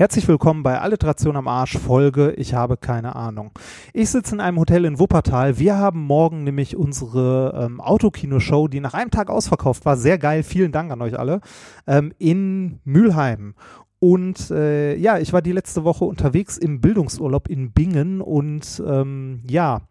Herzlich willkommen bei Alliteration am Arsch Folge Ich habe keine Ahnung. Ich sitze in einem Hotel in Wuppertal. Wir haben morgen nämlich unsere ähm, Autokino-Show, die nach einem Tag ausverkauft war. Sehr geil. Vielen Dank an euch alle. Ähm, in Mülheim. Und äh, ja, ich war die letzte Woche unterwegs im Bildungsurlaub in Bingen und ähm, ja,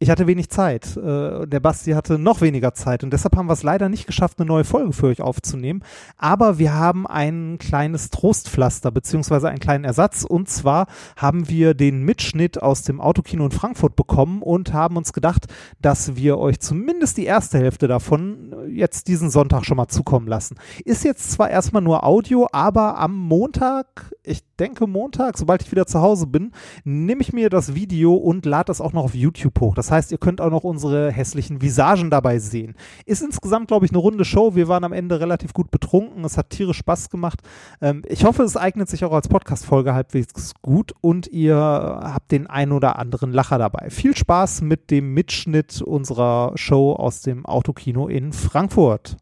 ich hatte wenig Zeit. Äh, der Basti hatte noch weniger Zeit und deshalb haben wir es leider nicht geschafft, eine neue Folge für euch aufzunehmen. Aber wir haben ein kleines Trostpflaster beziehungsweise einen kleinen Ersatz und zwar haben wir den Mitschnitt aus dem Autokino in Frankfurt bekommen und haben uns gedacht, dass wir euch zumindest die erste Hälfte davon jetzt diesen Sonntag schon mal zukommen lassen. Ist jetzt zwar erstmal nur Audio, aber am Montag, ich denke Montag, sobald ich wieder zu Hause bin, nehme ich mir das Video und lade das auch noch auf YouTube hoch. Das heißt, ihr könnt auch noch unsere hässlichen Visagen dabei sehen. Ist insgesamt, glaube ich, eine runde Show. Wir waren am Ende relativ gut betrunken. Es hat tierisch Spaß gemacht. Ähm, ich hoffe, es eignet sich auch als Podcast-Folge halbwegs gut und ihr habt den ein oder anderen Lacher dabei. Viel Spaß mit dem Mitschnitt unserer Show aus dem Autokino in Frankfurt.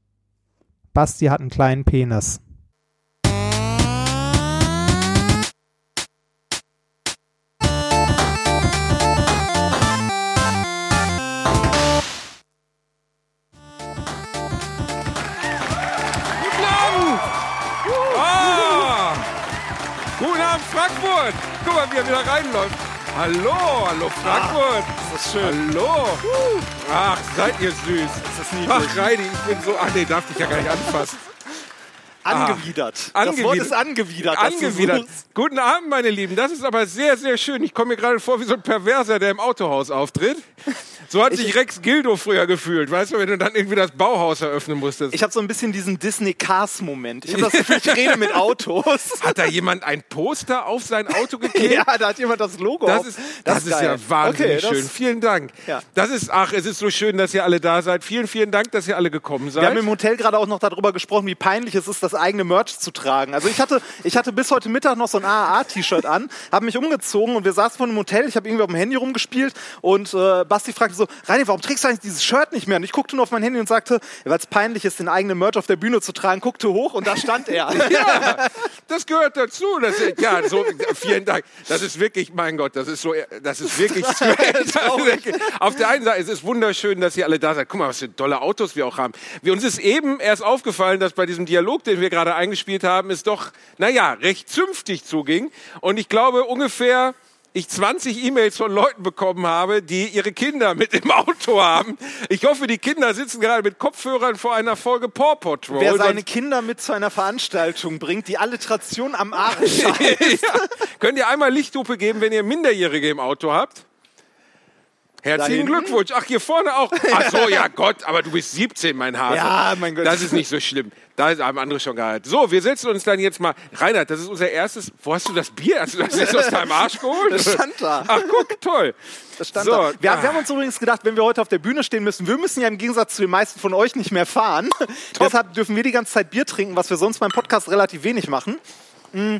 Basti hat einen kleinen Penis. Frankfurt! Guck mal, wie er wieder reinläuft. Hallo, hallo Frankfurt! Das ist schön. Hallo! Ach, seid ihr süß. Das ist niedlich. Ach, Reidi, ich bin so. Ach nee, darf dich ja gar nicht anfassen. Angewidert. Das angewidert. Wort ist angewidert. dass Angewidert. Guten Abend, meine Lieben. Das ist aber sehr, sehr schön. Ich komme mir gerade vor wie so ein Perverser, der im Autohaus auftritt. So hat sich Rex Gildo früher gefühlt, weißt du, wenn du dann irgendwie das Bauhaus eröffnen musstest. Ich habe so ein bisschen diesen Disney Cars Moment. Ich habe das Gefühl, ich rede mit Autos. Hat da jemand ein Poster auf sein Auto geklebt? ja, da hat jemand das Logo Das ist, das ist, geil. ja wahnsinnig Okay, das- schön. Vielen Dank. Ja. Das ist, ach, es ist so schön, dass ihr alle da seid. Vielen, vielen Dank, dass ihr alle gekommen seid. Wir haben im Hotel gerade auch noch darüber gesprochen, wie peinlich es ist, das eigene Merch zu tragen. Also ich hatte, ich hatte bis heute Mittag noch so ein AAA-T-Shirt an, habe mich umgezogen und wir saßen vor einem Hotel. Ich habe irgendwie auf dem Handy rumgespielt und äh, Basti fragte so, Reini, warum trägst du eigentlich dieses Shirt nicht mehr? Und ich guckte nur auf mein Handy und sagte, weil es peinlich ist, den eigenen Merch auf der Bühne zu tragen, guckte hoch und da stand er. ja, das gehört dazu. Das, ja, so, vielen Dank. Das ist wirklich, mein Gott, das ist so, das ist wirklich strange. Ist Auf der einen Seite, es ist wunderschön, dass ihr alle da seid. Guck mal, was für tolle Autos wir auch haben. Wir, uns ist eben erst aufgefallen, dass bei diesem Dialog, den wir gerade eingespielt haben, es doch, naja, recht zünftig zuging. Und ich glaube, ungefähr ich 20 E-Mails von Leuten bekommen habe, die ihre Kinder mit im Auto haben. Ich hoffe, die Kinder sitzen gerade mit Kopfhörern vor einer Folge Paw Patrol. Wer seine Kinder mit zu einer Veranstaltung bringt, die Alliteration am Arsch ja. Könnt ihr einmal Lichthupe geben, wenn ihr Minderjährige im Auto habt? Herzlichen? Glückwunsch. Ach, hier vorne auch. Ach so, ja Gott, aber du bist 17, mein Hase. Ja, mein Gott. Das ist nicht so schlimm. Da haben andere schon gehalten. So, wir setzen uns dann jetzt mal. Reinhard, das ist unser erstes. Wo hast du das Bier? Hast du das jetzt aus deinem Arsch geholt? Das stand da. Ach, guck, toll. Das stand so, da. Wir, ah. wir haben uns übrigens gedacht, wenn wir heute auf der Bühne stehen müssen, wir müssen ja im Gegensatz zu den meisten von euch nicht mehr fahren. Deshalb dürfen wir die ganze Zeit Bier trinken, was wir sonst beim Podcast relativ wenig machen. Mm.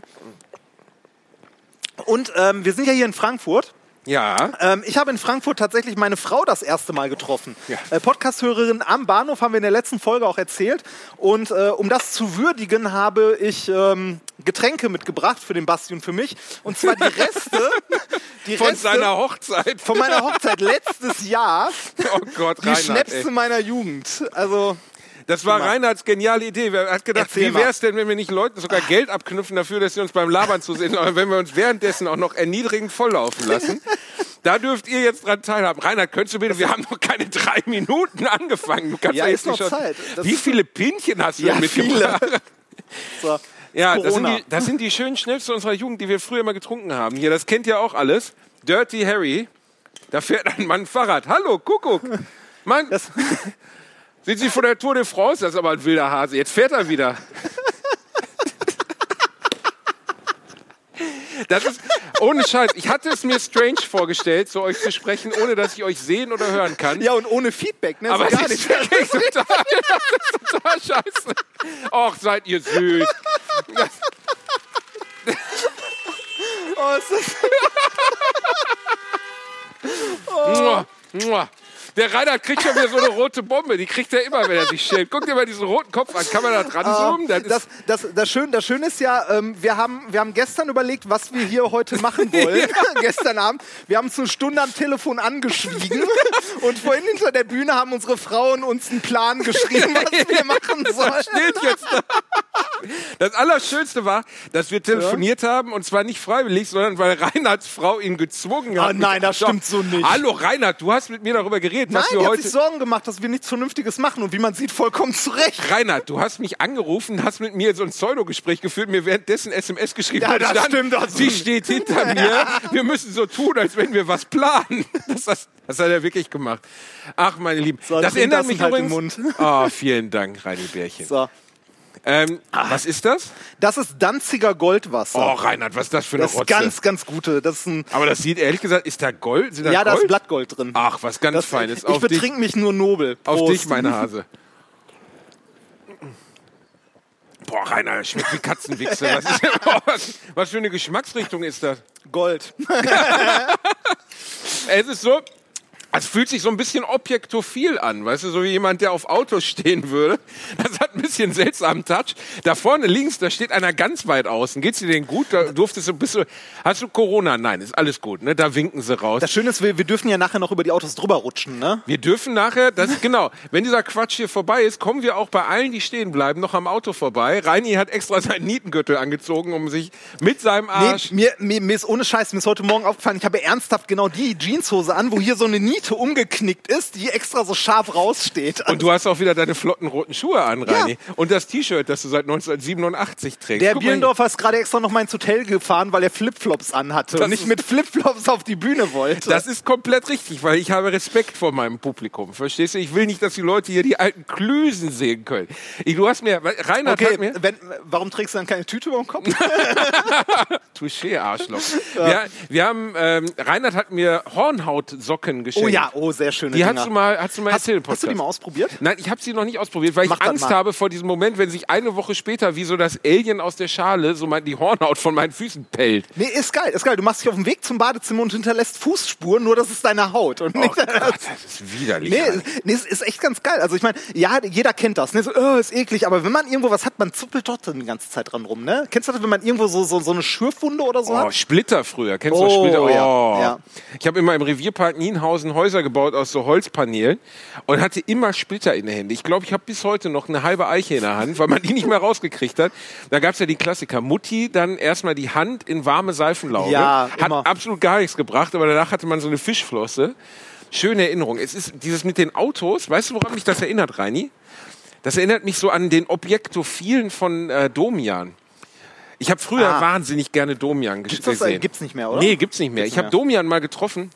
Und ähm, wir sind ja hier in Frankfurt. Ja. Ähm, ich habe in Frankfurt tatsächlich meine Frau das erste Mal getroffen. Ja. Äh, Podcast-Hörerin am Bahnhof haben wir in der letzten Folge auch erzählt. Und äh, um das zu würdigen, habe ich ähm, Getränke mitgebracht für den Basti und für mich. Und zwar die Reste, die Von Reste seiner Hochzeit. von meiner Hochzeit letztes Jahr. Oh Gott, Die Reinhard. Schnäpse ey. meiner Jugend. Also, Das war Reinhards geniale Idee. Er hat gedacht, Erzähl wie wäre es denn, wenn wir nicht Leuten sogar Geld abknüpfen dafür, dass sie uns beim Labern zu sehen, sondern wenn wir uns währenddessen auch noch erniedrigend volllaufen lassen. Da dürft ihr jetzt dran teilhaben. Reinhard, könntest du bitte, wir haben noch keine drei Minuten angefangen. Du kannst Ja, jetzt noch. Zeit. Das- Wie viele Pinchen hast du Ja, mitgebracht? so. Ja, das sind, die, das sind die schönen Schnäpse unserer Jugend, die wir früher mal getrunken haben. Hier, das kennt ihr auch alles. Dirty Harry. Da fährt ein Mann Fahrrad. Hallo, Kuckuck. Mann, Das, sind Sie von der Tour de France? Das ist aber ein wilder Hase. Jetzt fährt er wieder. Das ist, Ohne Scheiß. Ich hatte es mir strange vorgestellt, zu euch zu sprechen, ohne dass ich euch sehen oder hören kann. Ja, und ohne Feedback, ne? Aber so gar nicht. total, das ist total scheiße. Och, seid ihr süß. Oh, ist Mua, mua. Der Reinhard kriegt schon wieder so eine rote Bombe. Die kriegt er immer, wenn er sich schält. Guck dir mal diesen roten Kopf an. Kann man da dran zoomen? Das ist das, das, das, Schöne, das Schöne ist ja, ähm, wir, haben, wir haben gestern überlegt, was wir hier heute machen wollen. gestern Abend. Wir haben uns eine Stunde am Telefon angeschwiegen. und vorhin hinter der Bühne haben unsere Frauen uns einen Plan geschrieben, was wir machen sollen. steht jetzt da. Das Allerschönste war, dass wir telefoniert haben und zwar nicht freiwillig, sondern weil Reinhards Frau ihn gezwungen hat. Ah, nein, das stimmt so nicht. Hallo Reinhard, du hast mit mir darüber geredet, Nein, was die wir hat heute. sich Sorgen gemacht, dass wir nichts Vernünftiges machen. Und wie man sieht, vollkommen zu Recht. Reinhard, du hast mich angerufen, hast mit mir so ein Pseudo-Gespräch geführt, mir währenddessen SMS geschrieben. Ja, das stand, stimmt, das Sie steht hinter mir. Wir müssen so tun, als wenn wir was planen. Das, das, das hat er wirklich gemacht. Ach, meine Lieben. So, das erinnert mich halt übrigens. Mund. Oh, vielen Dank, Reini Bärchen. So. Ähm, was ist das? Das ist Danziger Goldwasser. Oh, Reinhard, was ist das für eine das ist Rotze? ganz, ganz gute. Das ist ein, Aber das sieht ehrlich gesagt, ist da Gold? Sind da ja, da Gold? ist Blattgold drin. Ach, was ganz das, Feines. Ich Auf dich, betrink mich nur nobel. auf Prost. dich, meine Hase. Boah, Rainer, schmeckt wie Katzenwichse. Was, ist, was, was für eine Geschmacksrichtung ist das? Gold. Es ist so, es fühlt sich so ein bisschen objektophil an, weißt du, so wie jemand, der auf Autos stehen würde. Das hat ein bisschen seltsamen Touch. Da vorne links, da steht einer ganz weit außen. Geht's dir denn gut? Da durftest du, bist du, hast du Corona? Nein, ist alles gut, ne? Da winken sie raus. Das Schöne ist, wir, wir dürfen ja nachher noch über die Autos drüber rutschen, ne? Wir dürfen nachher, das genau, wenn dieser Quatsch hier vorbei ist, kommen wir auch bei allen, die stehen bleiben, noch am Auto vorbei. Reini hat extra seinen Nietengürtel angezogen, um sich mit seinem Nee, Arsch. mir, mir, mir ist ohne Scheiß, mir ist heute Morgen aufgefallen, ich habe ernsthaft genau die Jeanshose an, wo hier so eine Niete umgeknickt ist, die extra so scharf raussteht. Und du hast auch wieder deine flotten roten Schuhe an, Reini. Und das T-Shirt, das du seit 1987 trägst. der. Bielendorfer ist gerade extra noch mal ins Hotel gefahren, weil er Flipflops anhatte Das und nicht mit Flipflops auf die Bühne wollte. Das ist komplett richtig, weil ich habe Respekt vor meinem Publikum. Verstehst du? Ich will nicht, dass die Leute hier die alten Klüsen sehen können. Ich, du hast mir, Reinhard okay, hat mir, wenn, warum trägst du dann keine Tüte über dem Kopf? Touché, Arschloch. Wir, wir haben, ähm, Reinhard hat mir Hornhautsocken geschenkt. oh ja, oh, sehr schöne Die Dinger. hast du mal, hast du mal hast, erzählt im hast du die mal ausprobiert? Nein, ich habe sie noch nicht ausprobiert, weil Mach ich Angst habe vor diesem Moment, wenn sich eine Woche später wie so das Alien aus der Schale so mein, die Hornhaut von meinen Füßen pellt. Nee, ist geil, ist geil. Du machst dich auf den Weg zum Badezimmer und hinterlässt Fußspuren, nur das ist deine Haut. Und Oh nicht Gott, das ist widerlich. Nee, nee, es ist echt ganz geil. Also ich meine, ja, jeder kennt das. Ne? So, oh, ist eklig. Aber wenn man irgendwo was hat, man zuppelt dann die ganze Zeit dran rum. Ne? Kennst du das, wenn man irgendwo so, so, so eine Schürfwunde oder so Oh, hat? Splitter früher. Kennst du Oh, Splitter? ja, Oh. ja. Ich habe immer im Revierpark Nienhausen Häuser gebaut aus so Holzpaneelen und hatte immer Splitter in der Hände. Ich glaube, ich habe bis heute noch eine halbe Eiche in der Hand, weil man die nicht mehr rausgekriegt hat. Da gab es ja die Klassiker. Mutti, dann erstmal die Hand in warme Seifenlauge. Ja, Hat immer. absolut gar nichts gebracht, aber danach hatte man so eine Fischflosse. Schöne Erinnerung. Es ist dieses mit den Autos. Weißt du, woran mich das erinnert, Reini? Das erinnert mich so an den Objektophilen von äh, Domian. Ich habe früher Ah. wahnsinnig gerne Domian Gibt's das, gesehen. äh, gibt's nicht mehr, oder? Nee, gibt's nicht mehr. Gibt's ich habe. Domian mal getroffen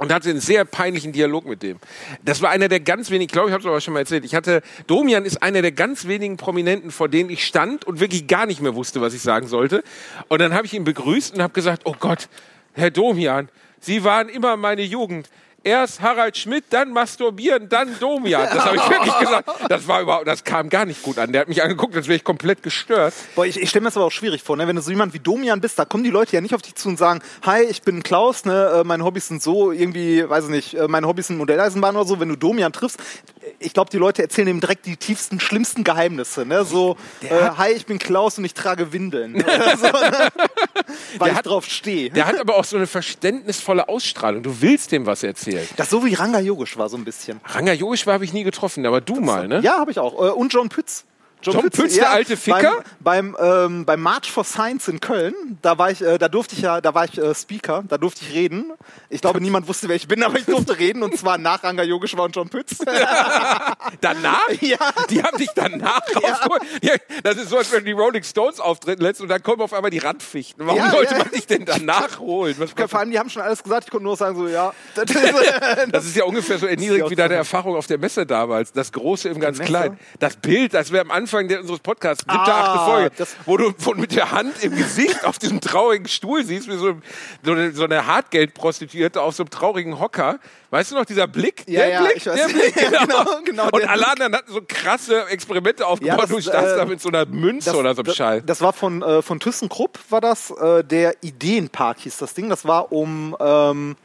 und hatte einen sehr peinlichen Dialog mit dem. Das war einer der ganz wenigen, ich glaube, ich habe es aber schon mal erzählt. Ich hatte Domian ist einer der ganz wenigen Prominenten, vor denen ich stand und wirklich gar nicht mehr wusste, was ich sagen sollte. Und dann habe ich ihn begrüßt und habe gesagt: "Oh Gott, Herr Domian, Sie waren immer meine Jugend." Erst Harald Schmidt, dann masturbieren, dann Domian. Das habe ich wirklich gesagt. Das war überhaupt, das kam gar nicht gut an. Der hat mich angeguckt, als wäre ich komplett gestört. Boah, ich, ich stelle mir das aber auch schwierig vor, ne? wenn du so jemand wie Domian bist, da kommen die Leute ja nicht auf dich zu und sagen, hi, ich bin Klaus, ne? äh, meine Hobbys sind so, irgendwie, weiß ich nicht, äh, meine Hobbys sind Modelleisenbahn oder so. Wenn du Domian triffst, ich glaube, die Leute erzählen ihm direkt die tiefsten, schlimmsten Geheimnisse. Ne? So, äh, hi, ich bin Klaus und ich trage Windeln. Oder so, ne? Weil Der ich hat- drauf stehe. Der hat aber auch so eine verständnisvolle Ausstrahlung. Du willst dem was erzählen. Das ist so wie Ranga Yogisch war, so ein bisschen. Ranga Jogisch habe ich nie getroffen, aber du mal, ne? Ja, habe ich auch. Äh, Und John Pütz. John Pütz, der alte Ficker? Beim, beim, ähm, beim March for Science in Köln, da war ich, äh, da durfte ich ja, da war ich äh, Speaker, da durfte ich reden. Ich glaube, niemand wusste, wer ich bin, aber ich durfte reden und zwar nach Ranga Yogeshwar und John Pütz. Danach? Ja. Die haben dich danach rausgeholt. Ja, das ist so, als wenn die Rolling Stones auftreten lässt und dann kommen auf einmal die Randfichten. Warum Ja, sollte ja. man dich denn danach holen? Was, Vor allem, die haben schon alles gesagt, ich konnte nur sagen, so, ja. Das ist, äh, das ist ja ungefähr so erniedrigend ja wie deine Erfahrung auf der Messe damals. Das Große im ganz? Kleinen. Das Bild, das wir am Anfang Anfang der, unseres Podcasts, siebte, Ah, achte Folge, das- wo du von, mit der Hand im Gesicht auf diesem traurigen Stuhl siehst, wie so, so eine, so eine Hartgeldprostituierte auf so einem traurigen Hocker. Weißt du noch, dieser Blick? Ja, der ja, Blick, ich weiß. der Blick, Ja, genau, genau, Und alle anderen hatten so krasse Experimente aufgebaut. das, du standst äh, da mit so einer Münze oder so einem das, Scheiß. das war von, äh, von ThyssenKrupp, war das. Äh, der Ideenpark hieß das Ding. Das war um, ähm,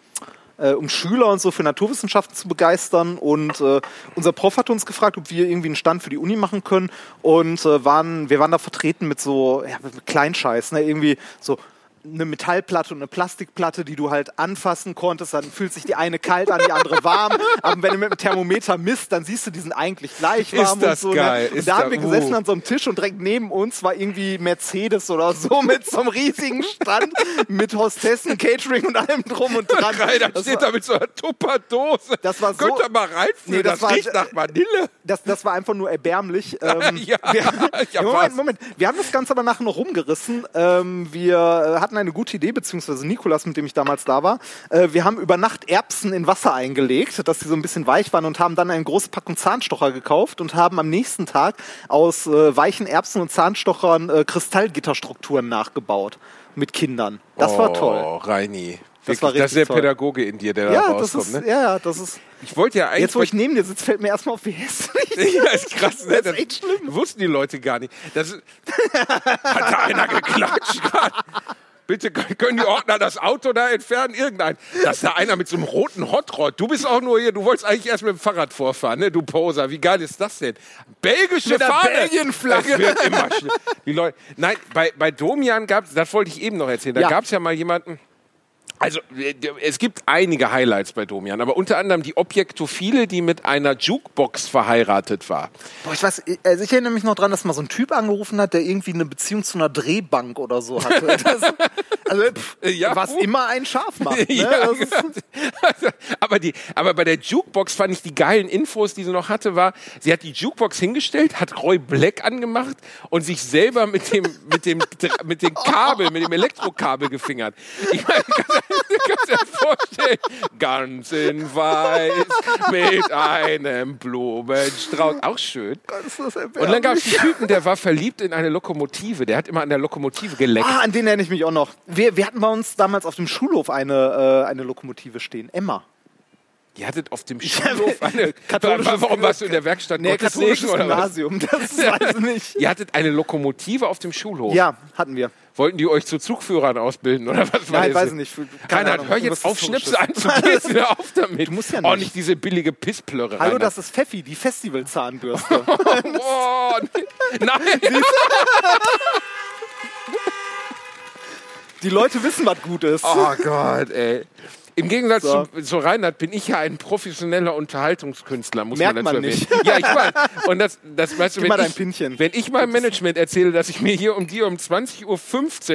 äh, um Schüler und so für Naturwissenschaften zu begeistern. Und äh, unser Prof hat uns gefragt, ob wir irgendwie einen Stand für die Uni machen können. Und äh, waren, wir waren da vertreten mit so ja, mit Kleinscheiß, ne? irgendwie so eine Metallplatte und eine Plastikplatte, die du halt anfassen konntest, dann fühlt sich die eine kalt an, die andere warm. Aber wenn du mit dem Thermometer misst, dann siehst du, die sind eigentlich gleich Ist warm das und so. geil, Ne? Und ist da da- haben wir gesessen uh. an so einem Tisch und direkt neben uns war irgendwie Mercedes oder so mit so einem riesigen Stand mit Hostessen, Catering und allem drum und dran. Dann Das steht war- da mit so einer Tupperdose. Das war so- Könnt ihr mal reinfühlen, Nee, das das, war- riecht nach Vanille. das, das war einfach nur erbärmlich. Ähm, Ja, wir, ja, Moment, was? Moment. Wir haben das Ganze aber nachher noch rumgerissen. Ähm, wir äh, hatten eine gute Idee, beziehungsweise Nikolas, mit dem ich damals da war. Äh, wir haben über Nacht Erbsen in Wasser eingelegt, dass sie so ein bisschen weich waren und haben dann eine große Packung Zahnstocher gekauft und haben am nächsten Tag aus äh, weichen Erbsen und Zahnstochern äh, Kristallgitterstrukturen nachgebaut mit Kindern. Das war toll. Oh, Reini. Das war das ist richtig der toll. Pädagoge in dir, der da Ja, das rauskommt. ist, ne? ja, das ist. Ich wollte ja eigentlich. Jetzt, wo ich neben dir sitze, fällt mir erstmal auf, wie hässlich. ja, ist krass, ne? Das ist echt schlimm. Wussten die Leute gar nicht. Das hat da einer geklatscht? Bitte können die Ordner das Auto da entfernen? Irgendein. Das ist da einer mit so einem roten Hotrod. Du bist auch nur hier, du wolltest eigentlich erst mit dem Fahrrad vorfahren, ne? Du Poser. Wie geil ist das denn? Belgische Mit Fahne. Belgien-Flagge. Wird immer. Die Leute. Nein, bei, bei Domian gab es, das wollte ich eben noch erzählen, da Ja. gab es ja mal jemanden. Also, äh, es gibt einige Highlights bei Domian, aber unter anderem die Objektophile, die mit einer Jukebox verheiratet war. Boah, ich weiß, also ich erinnere mich noch dran, dass mal so ein Typ angerufen hat, der irgendwie eine Beziehung zu einer Drehbank oder so hatte. Das, also, pff, Ja, was gut. immer ein Schaf macht. Ne? Ja, ist, Also, aber, die, aber bei der Jukebox fand ich die geilen Infos, die sie noch hatte, war, sie hat die Jukebox hingestellt, hat Roy Black angemacht und sich selber mit dem, mit dem, mit dem Kabel, mit dem Elektrokabel gefingert. Ich meine, kannst dir vorstellen, ganz in weiß, mit einem Blumenstrauß. Auch schön. Und dann gab es einen Typen, der war verliebt in eine Lokomotive. Der hat immer an der Lokomotive geleckt. Ah, an den erinnere ich mich auch noch. Wir, wir hatten bei uns damals auf dem Schulhof eine, äh, eine Lokomotive stehen. Emma. Ihr hattet auf dem Schulhof eine. Katholisches- Warum warst du in der Werkstatt Nee, Gottes katholisches? Gymnasium. Das weiß ich nicht. Ihr hattet eine Lokomotive auf dem Schulhof. Ja, hatten wir. Wollten die euch zu Zugführern ausbilden oder was Nein, weiß ich nicht. Keine Reinhard, hör jetzt auf, anzugehen. Hör auf damit. Du musst ja Oh, nicht. nicht diese billige Pissplörre. Hallo, Reinhard. das ist Pfeffi, die Festivalzahnbürste. Oh, nein. die Leute wissen, was gut ist. Oh Gott, ey. Im Gegensatz So. zu, zu Reinhard bin ich ja ein professionener Unterhaltungskünstler, muss Merkt man dazu man nicht. erwähnen. Ja, ich weiß. Und das, das weißt du, wenn mal dein ich, Pinchen. wenn ich meinem Management erzähle, dass ich mir hier um die um 20.15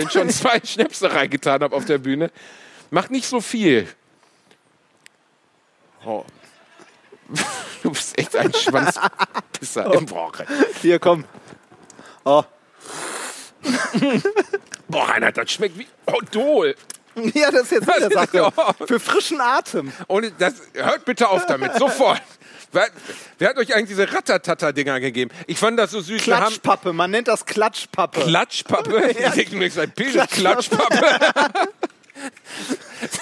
Uhr schon zwei Schnäpse reingetan habe auf der Bühne, macht nicht so viel. Oh. Du bist echt ein Schwanzpisser im Woche. Hier, komm. Oh. Boah, Reinhard, das schmeckt wie Odol. Ja, das ist jetzt ist- Sache. Für frischen Atem. Und das, hört bitte auf damit, sofort. Wer, wer hat euch eigentlich diese Rattatata-Dinger gegeben? Ich fand das so süß. Klatschpappe, man nennt das Klatschpappe. Klatschpappe. Ich denke mir, Penis Klatschpappe.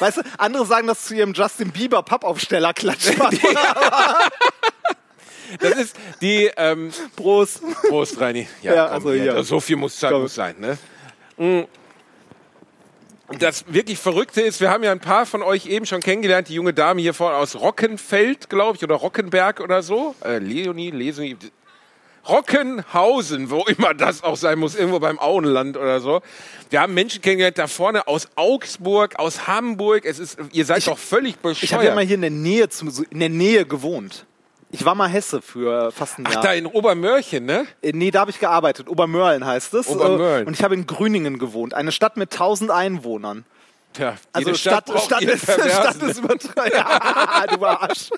Weißt du, andere sagen das zu ihrem Justin Bieber Pappaufsteller Klatschpappe. Das ist die, ähm, Prost. Prost, Reini. Ja, komm, also hier, hier. So viel muss, muss sein, ne? Das wirklich Verrückte ist, wir haben ja ein paar von euch eben schon kennengelernt, die junge Dame hier vorne aus Rockenfeld, glaube ich, oder Rockenberg oder so. Äh, Leonie, Leonie, Rockenhausen, wo immer das auch sein muss, irgendwo beim Auenland oder so. Wir haben Menschen kennengelernt da vorne aus Augsburg, aus Hamburg. Es ist, ihr seid doch völlig bescheuert. Ich habe ja mal hier in der Nähe zum, in der Nähe gewohnt. Ich war mal Hesse für fast ein Ach, Jahr. da in Obermörchen, ne? Äh, Nee, da habe ich gearbeitet. Obermörlen heißt es. Obermörlen. Äh, Und ich habe in Grüningen gewohnt. Eine Stadt mit 1000 Einwohnern. Tja, Also Stadt, Stadt, ihre ist, Stadt ist. Ja, du Arsch.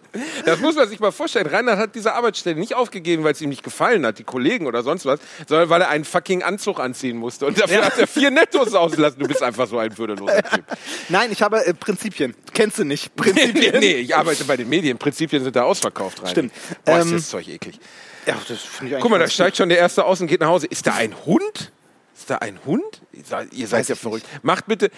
Das muss man sich mal vorstellen. Reinhard hat diese Arbeitsstelle nicht aufgegeben, weil es ihm nicht gefallen hat, die Kollegen oder sonst was, sondern weil er einen fucking Anzug anziehen musste. Und dafür hat er vier Nettos ausgelassen. Du bist einfach so ein würdeloser Typ. Nein, ich habe äh, Prinzipien. Kennst du nicht? Prinzipien. nee, ich arbeite bei den Medien. Prinzipien sind da ausverkauft rein. Stimmt. Boah, ist Ähm, das Zeug eklig. Ja, das finde ich Guck mal, da steigt schon der Erste aus und geht nach Hause. Ist da ein Hund? Ist da ein Hund? Ihr seid, Weiß ja verrückt. Macht bitte.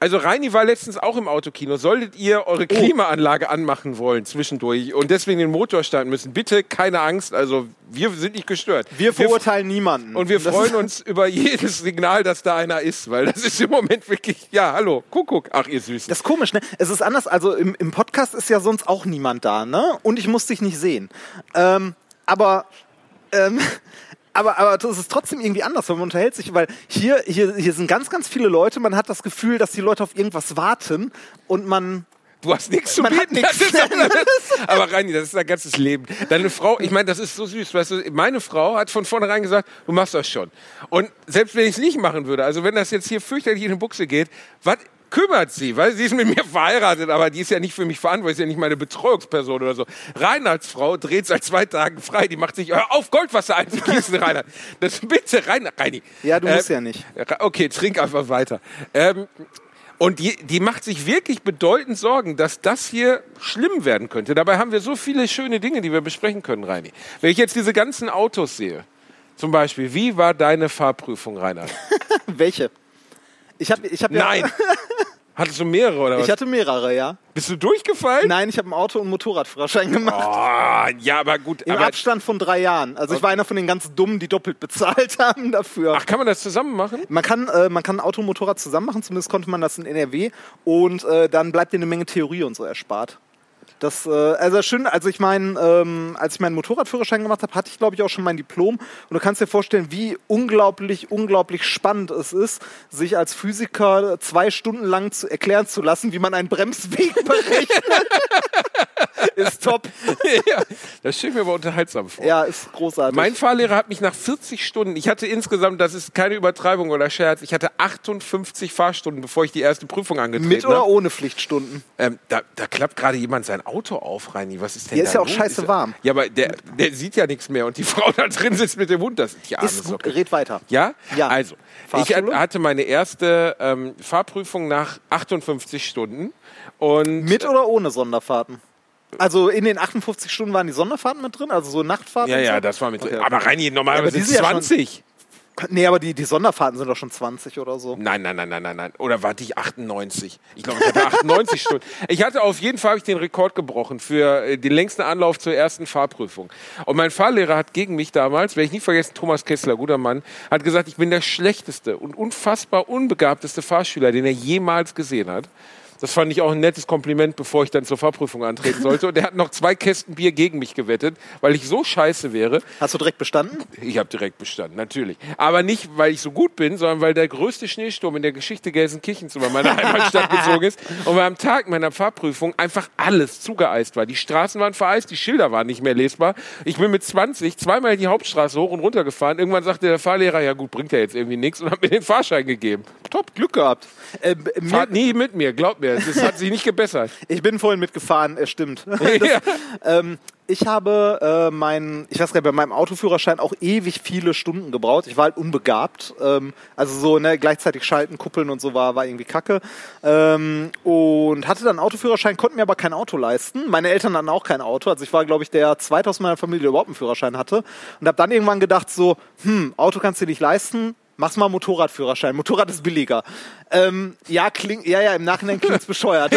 Also Reini war letztens auch im Autokino. Solltet ihr Oh. eure Klimaanlage anmachen wollen zwischendurch und deswegen den Motor starten müssen, bitte keine Angst. Also wir sind nicht gestört. Wir verurteilen niemanden. und wir Das freuen uns über jedes Signal, dass da einer ist, weil das ist im Moment wirklich, ja, hallo, Kuckuck. Ach, ihr Süßen. Das ist komisch, ne? Es ist anders. Also im, im Podcast ist ja sonst auch niemand da, ne? Und ich muss dich nicht sehen. Ähm, aber, ähm, aber, aber das ist trotzdem irgendwie anders, weil man unterhält sich, weil hier, hier, hier sind ganz, ganz viele Leute. Man hat das Gefühl, dass die Leute auf irgendwas warten und man. Du hast nichts zu bieten. nichts. Das ist alles. Aber Reini, das ist dein ganzes Leben. Deine Frau, ich meine, das ist so süß. Weißt du, meine Frau hat von vornherein gesagt, du machst das schon. Und selbst wenn ich es nicht machen würde, also wenn das jetzt hier fürchterlich in die Buchse geht, was kümmert sie? Weil sie ist mit mir verheiratet, aber die ist ja nicht für mich verantwortlich, ist ja nicht meine Betreuungsperson oder so. Reinhards Frau dreht seit zwei Tagen frei, die macht sich, hör auf, Goldwasser einzugießen, Reinhard. Das bitte, Rein, Reini. Ja, du musst Ähm, ja nicht. Okay, trink einfach weiter. Ähm, und die, die macht sich wirklich bedeutend Sorgen, dass das hier schlimm werden könnte. Dabei haben wir so viele schöne Dinge, die wir besprechen können, Reini. Wenn ich jetzt diese ganzen Autos sehe, zum Beispiel, wie war deine Fahrprüfung, Reinhard? Welche? Ich habe ich hab ja, Nein. Hattest du mehrere oder was? Ich hatte mehrere, ja. Bist du durchgefallen? Nein, ich habe einen Auto- und Motorradführerschein gemacht. Oh, ja, aber gut. Im aber, Abstand von drei Jahren. Also ich war einer von den ganz Dummen, die doppelt bezahlt haben dafür. ach, kann man das zusammen machen? Man kann, äh, man kann Auto und Motorrad zusammen machen, zumindest konnte man das in NRW. Und äh, dann bleibt dir eine Menge Theorie und so erspart. Das, äh, also schön, also ich meine, ähm, als ich meinen Motorradführerschein gemacht habe, hatte ich glaube ich auch schon mein Diplom. Und du kannst dir vorstellen, wie unglaublich, unglaublich spannend es ist, sich als Physiker zwei Stunden lang zu erklären zu lassen, wie man einen Bremsweg berechnet. ist top. ja, das stelle ich mir aber unterhaltsam vor. Ja, ist großartig. Mein Fahrlehrer hat mich nach 40 Stunden, ich hatte insgesamt, das ist keine Übertreibung oder Scherz, ich hatte 58 Fahrstunden, bevor ich die erste Prüfung angetreten Mit oder habe. ohne Pflichtstunden? Ähm, da, da klappt gerade jemand sein Auto auf, Reini. Was ist denn Hier da ist ja auch scheiße Ist- warm. Ja, aber der, der sieht ja nichts mehr und die Frau da drin sitzt mit dem Hund. Das ist die arme Ist gut, red weiter. Ja? Ja. Also, ich hatte meine erste ähm, Fahrprüfung nach 58 Stunden. Und Mit oder ohne Sonderfahrten? Also in den 58 Stunden waren die Sonderfahrten mit drin, also so Nachtfahrten? ja, ja, so? das war mit Okay, drin. Aber Reini, Ja, normalerweise aber die sind sind ja schon- 20. Nee, aber die, die Sonderfahrten sind doch schon 20 oder so. Nein, nein, nein, nein, nein, nein. Oder warte ich 98? Ich glaube, ich hatte 98 Stunden. Ich hatte auf jeden Fall ich den Rekord gebrochen für äh, den längsten Anlauf zur ersten Fahrprüfung. Und mein Fahrlehrer hat gegen mich damals, werde ich nie vergessen, Thomas Kessler, guter Mann, hat gesagt, ich bin der schlechteste und unfassbar unbegabteste Fahrschüler, den er jemals gesehen hat. Das fand ich auch ein nettes Kompliment, bevor ich dann zur Fahrprüfung antreten sollte. Und er hat noch zwei Kästen Bier gegen mich gewettet, weil ich so scheiße wäre. Hast du direkt bestanden? Ich habe direkt bestanden, natürlich. Aber nicht, weil ich so gut bin, sondern weil der größte Schneesturm in der Geschichte Gelsenkirchens über meine Heimatstadt gezogen ist und weil am Tag meiner Fahrprüfung einfach alles zugeeist war. Die Straßen waren vereist, die Schilder waren nicht mehr lesbar. Ich bin mit 20 zweimal die Hauptstraße hoch und runter gefahren. Irgendwann sagte der Fahrlehrer, ja gut, bringt ja jetzt irgendwie nichts und hat mir den Fahrschein gegeben. Top, Glück gehabt. Äh, mir, Fahrt nie mit mir, glaubt mir. Es hat sich nicht gebessert. ich bin vorhin mitgefahren, es stimmt. Ja. Ähm, ich habe äh, meinen, ich weiß gar nicht, bei meinem Autoführerschein auch ewig viele Stunden gebraucht. Ich war halt unbegabt. Ähm, also so, ne, gleichzeitig schalten, kuppeln und so war, war irgendwie kacke. Ähm, und hatte dann Autoführerschein, konnte mir aber kein Auto leisten. Meine Eltern hatten auch kein Auto. Also ich war, glaube ich, der zweite aus meiner Familie, der überhaupt einen Führerschein hatte. Und habe dann irgendwann gedacht so, hm, Auto kannst du dir nicht leisten. Mach's mal Motorradführerschein. Motorrad ist billiger. Ähm, ja, klingt, ja, ja, im Nachhinein klingt's bescheuert.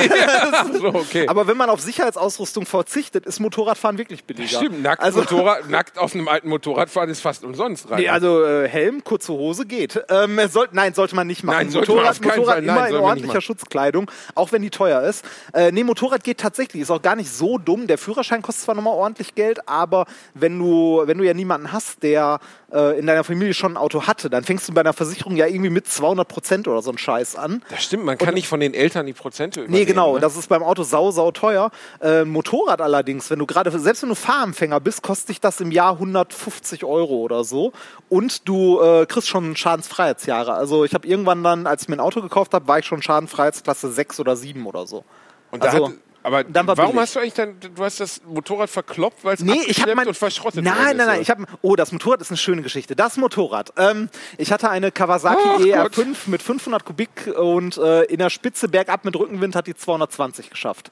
so, okay. Aber wenn man auf Sicherheitsausrüstung verzichtet, ist Motorradfahren wirklich billiger. Stimmt, nackt, Also, Motorrad, nackt auf einem alten Motorrad fahren ist fast umsonst rein. nee, also äh, Helm, kurze Hose geht. Ähm, es soll, nein, sollte man nicht machen. Nein, Motorrad, Motorrad Fall, nein, immer in ordentlicher. Schutzkleidung, auch wenn die teuer ist. Äh, nee, Motorrad geht tatsächlich, ist auch gar nicht so dumm. Der Führerschein kostet zwar nochmal ordentlich Geld, aber wenn du, wenn du ja niemanden hast, der äh, in deiner Familie schon ein Auto hatte, dann fängst du bei einer Versicherung ja irgendwie mit 200 Prozent oder so ein Scheiß Scheiß an. Das stimmt, man kann nicht von den Eltern die Prozente übernehmen. Nee, genau. Ne? Das ist beim Auto sau, sau teuer. Äh, Motorrad allerdings, wenn du gerade, selbst wenn du Fahranfänger bist, kostet dich das im Jahr 150 Euro oder so. Und du äh, kriegst schon Schadensfreiheitsjahre. Also ich habe irgendwann dann, als ich mir ein Auto gekauft habe, war ich schon Schadenfreiheitsklasse 6 oder 7 oder so. Und da also, hat, aber warum hast du eigentlich dann, du hast das Motorrad verkloppt, weil es Nee, ich mein und verschrottet Nein, nein, ist, nein. oder? Ich habe. Oh, das Motorrad ist eine schöne Geschichte. Das Motorrad. Ähm, ich hatte eine Kawasaki Ach ER5 mit 500 Kubik und äh, in der Spitze bergab mit Rückenwind hat die 220 geschafft.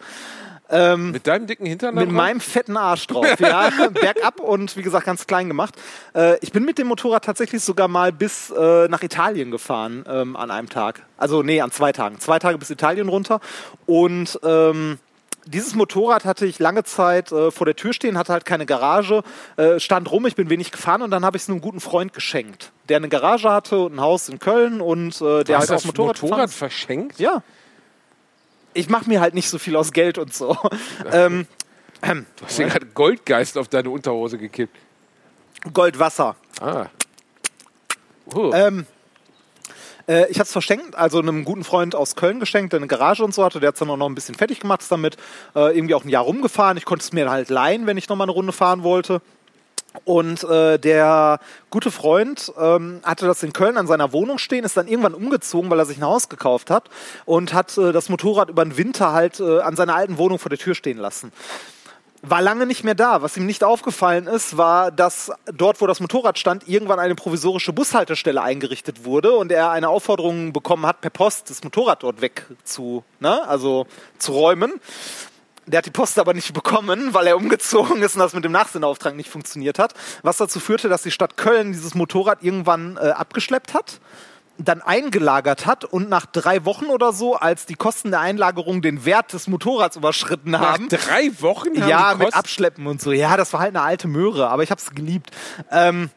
Mit deinem dicken Hintern Mit drauf? meinem fetten Arsch drauf, ja. Bergab und wie gesagt ganz klein gemacht. Äh, ich bin mit dem Motorrad tatsächlich sogar mal bis äh, nach Italien gefahren ähm, an einem Tag. Also nee, an zwei Tagen. Zwei Tage bis Italien runter. Und ähm, dieses Motorrad hatte ich lange Zeit äh, vor der Tür stehen, hatte halt keine Garage, äh, stand rum, ich bin wenig gefahren und dann habe ich es einem guten Freund geschenkt, der eine Garage hatte und ein Haus in Köln und äh, der halt hast auch das Motorrad, Motorrad verschenkt? Ja. Ich mache mir halt nicht so viel aus Geld und so. ähm, Du hast dir gerade Goldgeist auf deine Unterhose gekippt. Goldwasser. Ah. Oh. Ähm, äh, ich habe es verschenkt, also einem guten Freund aus Köln geschenkt, der eine Garage und so hatte. Der hat es dann auch noch ein bisschen fertig gemacht damit. Äh, irgendwie auch ein Jahr rumgefahren. Ich konnte es mir halt leihen, wenn ich noch mal eine Runde fahren wollte. Und äh, der gute Freund ähm, hatte das in Köln an seiner Wohnung stehen, ist dann irgendwann umgezogen, weil er sich ein Haus gekauft hat und hat äh, das Motorrad über den Winter halt äh, an seiner alten Wohnung vor der Tür stehen lassen war lange nicht mehr da. Was ihm nicht aufgefallen ist, war, dass dort, wo das Motorrad stand, irgendwann eine provisorische Bushaltestelle eingerichtet wurde und er eine Aufforderung bekommen hat, per Post das Motorrad dort weg zu, ne, also zu räumen. Der hat die Post aber nicht bekommen, weil er umgezogen ist und das mit dem Nachsinnauftrag nicht funktioniert hat. Was dazu führte, dass die Stadt Köln dieses Motorrad irgendwann äh, abgeschleppt hat dann eingelagert hat und nach drei Wochen oder so, als die Kosten der Einlagerung den Wert des Motorrads überschritten Nach haben, drei Wochen ja, mit Abschleppen und so. Ja, das war halt eine alte Möhre, aber ich hab's geliebt. Ähm,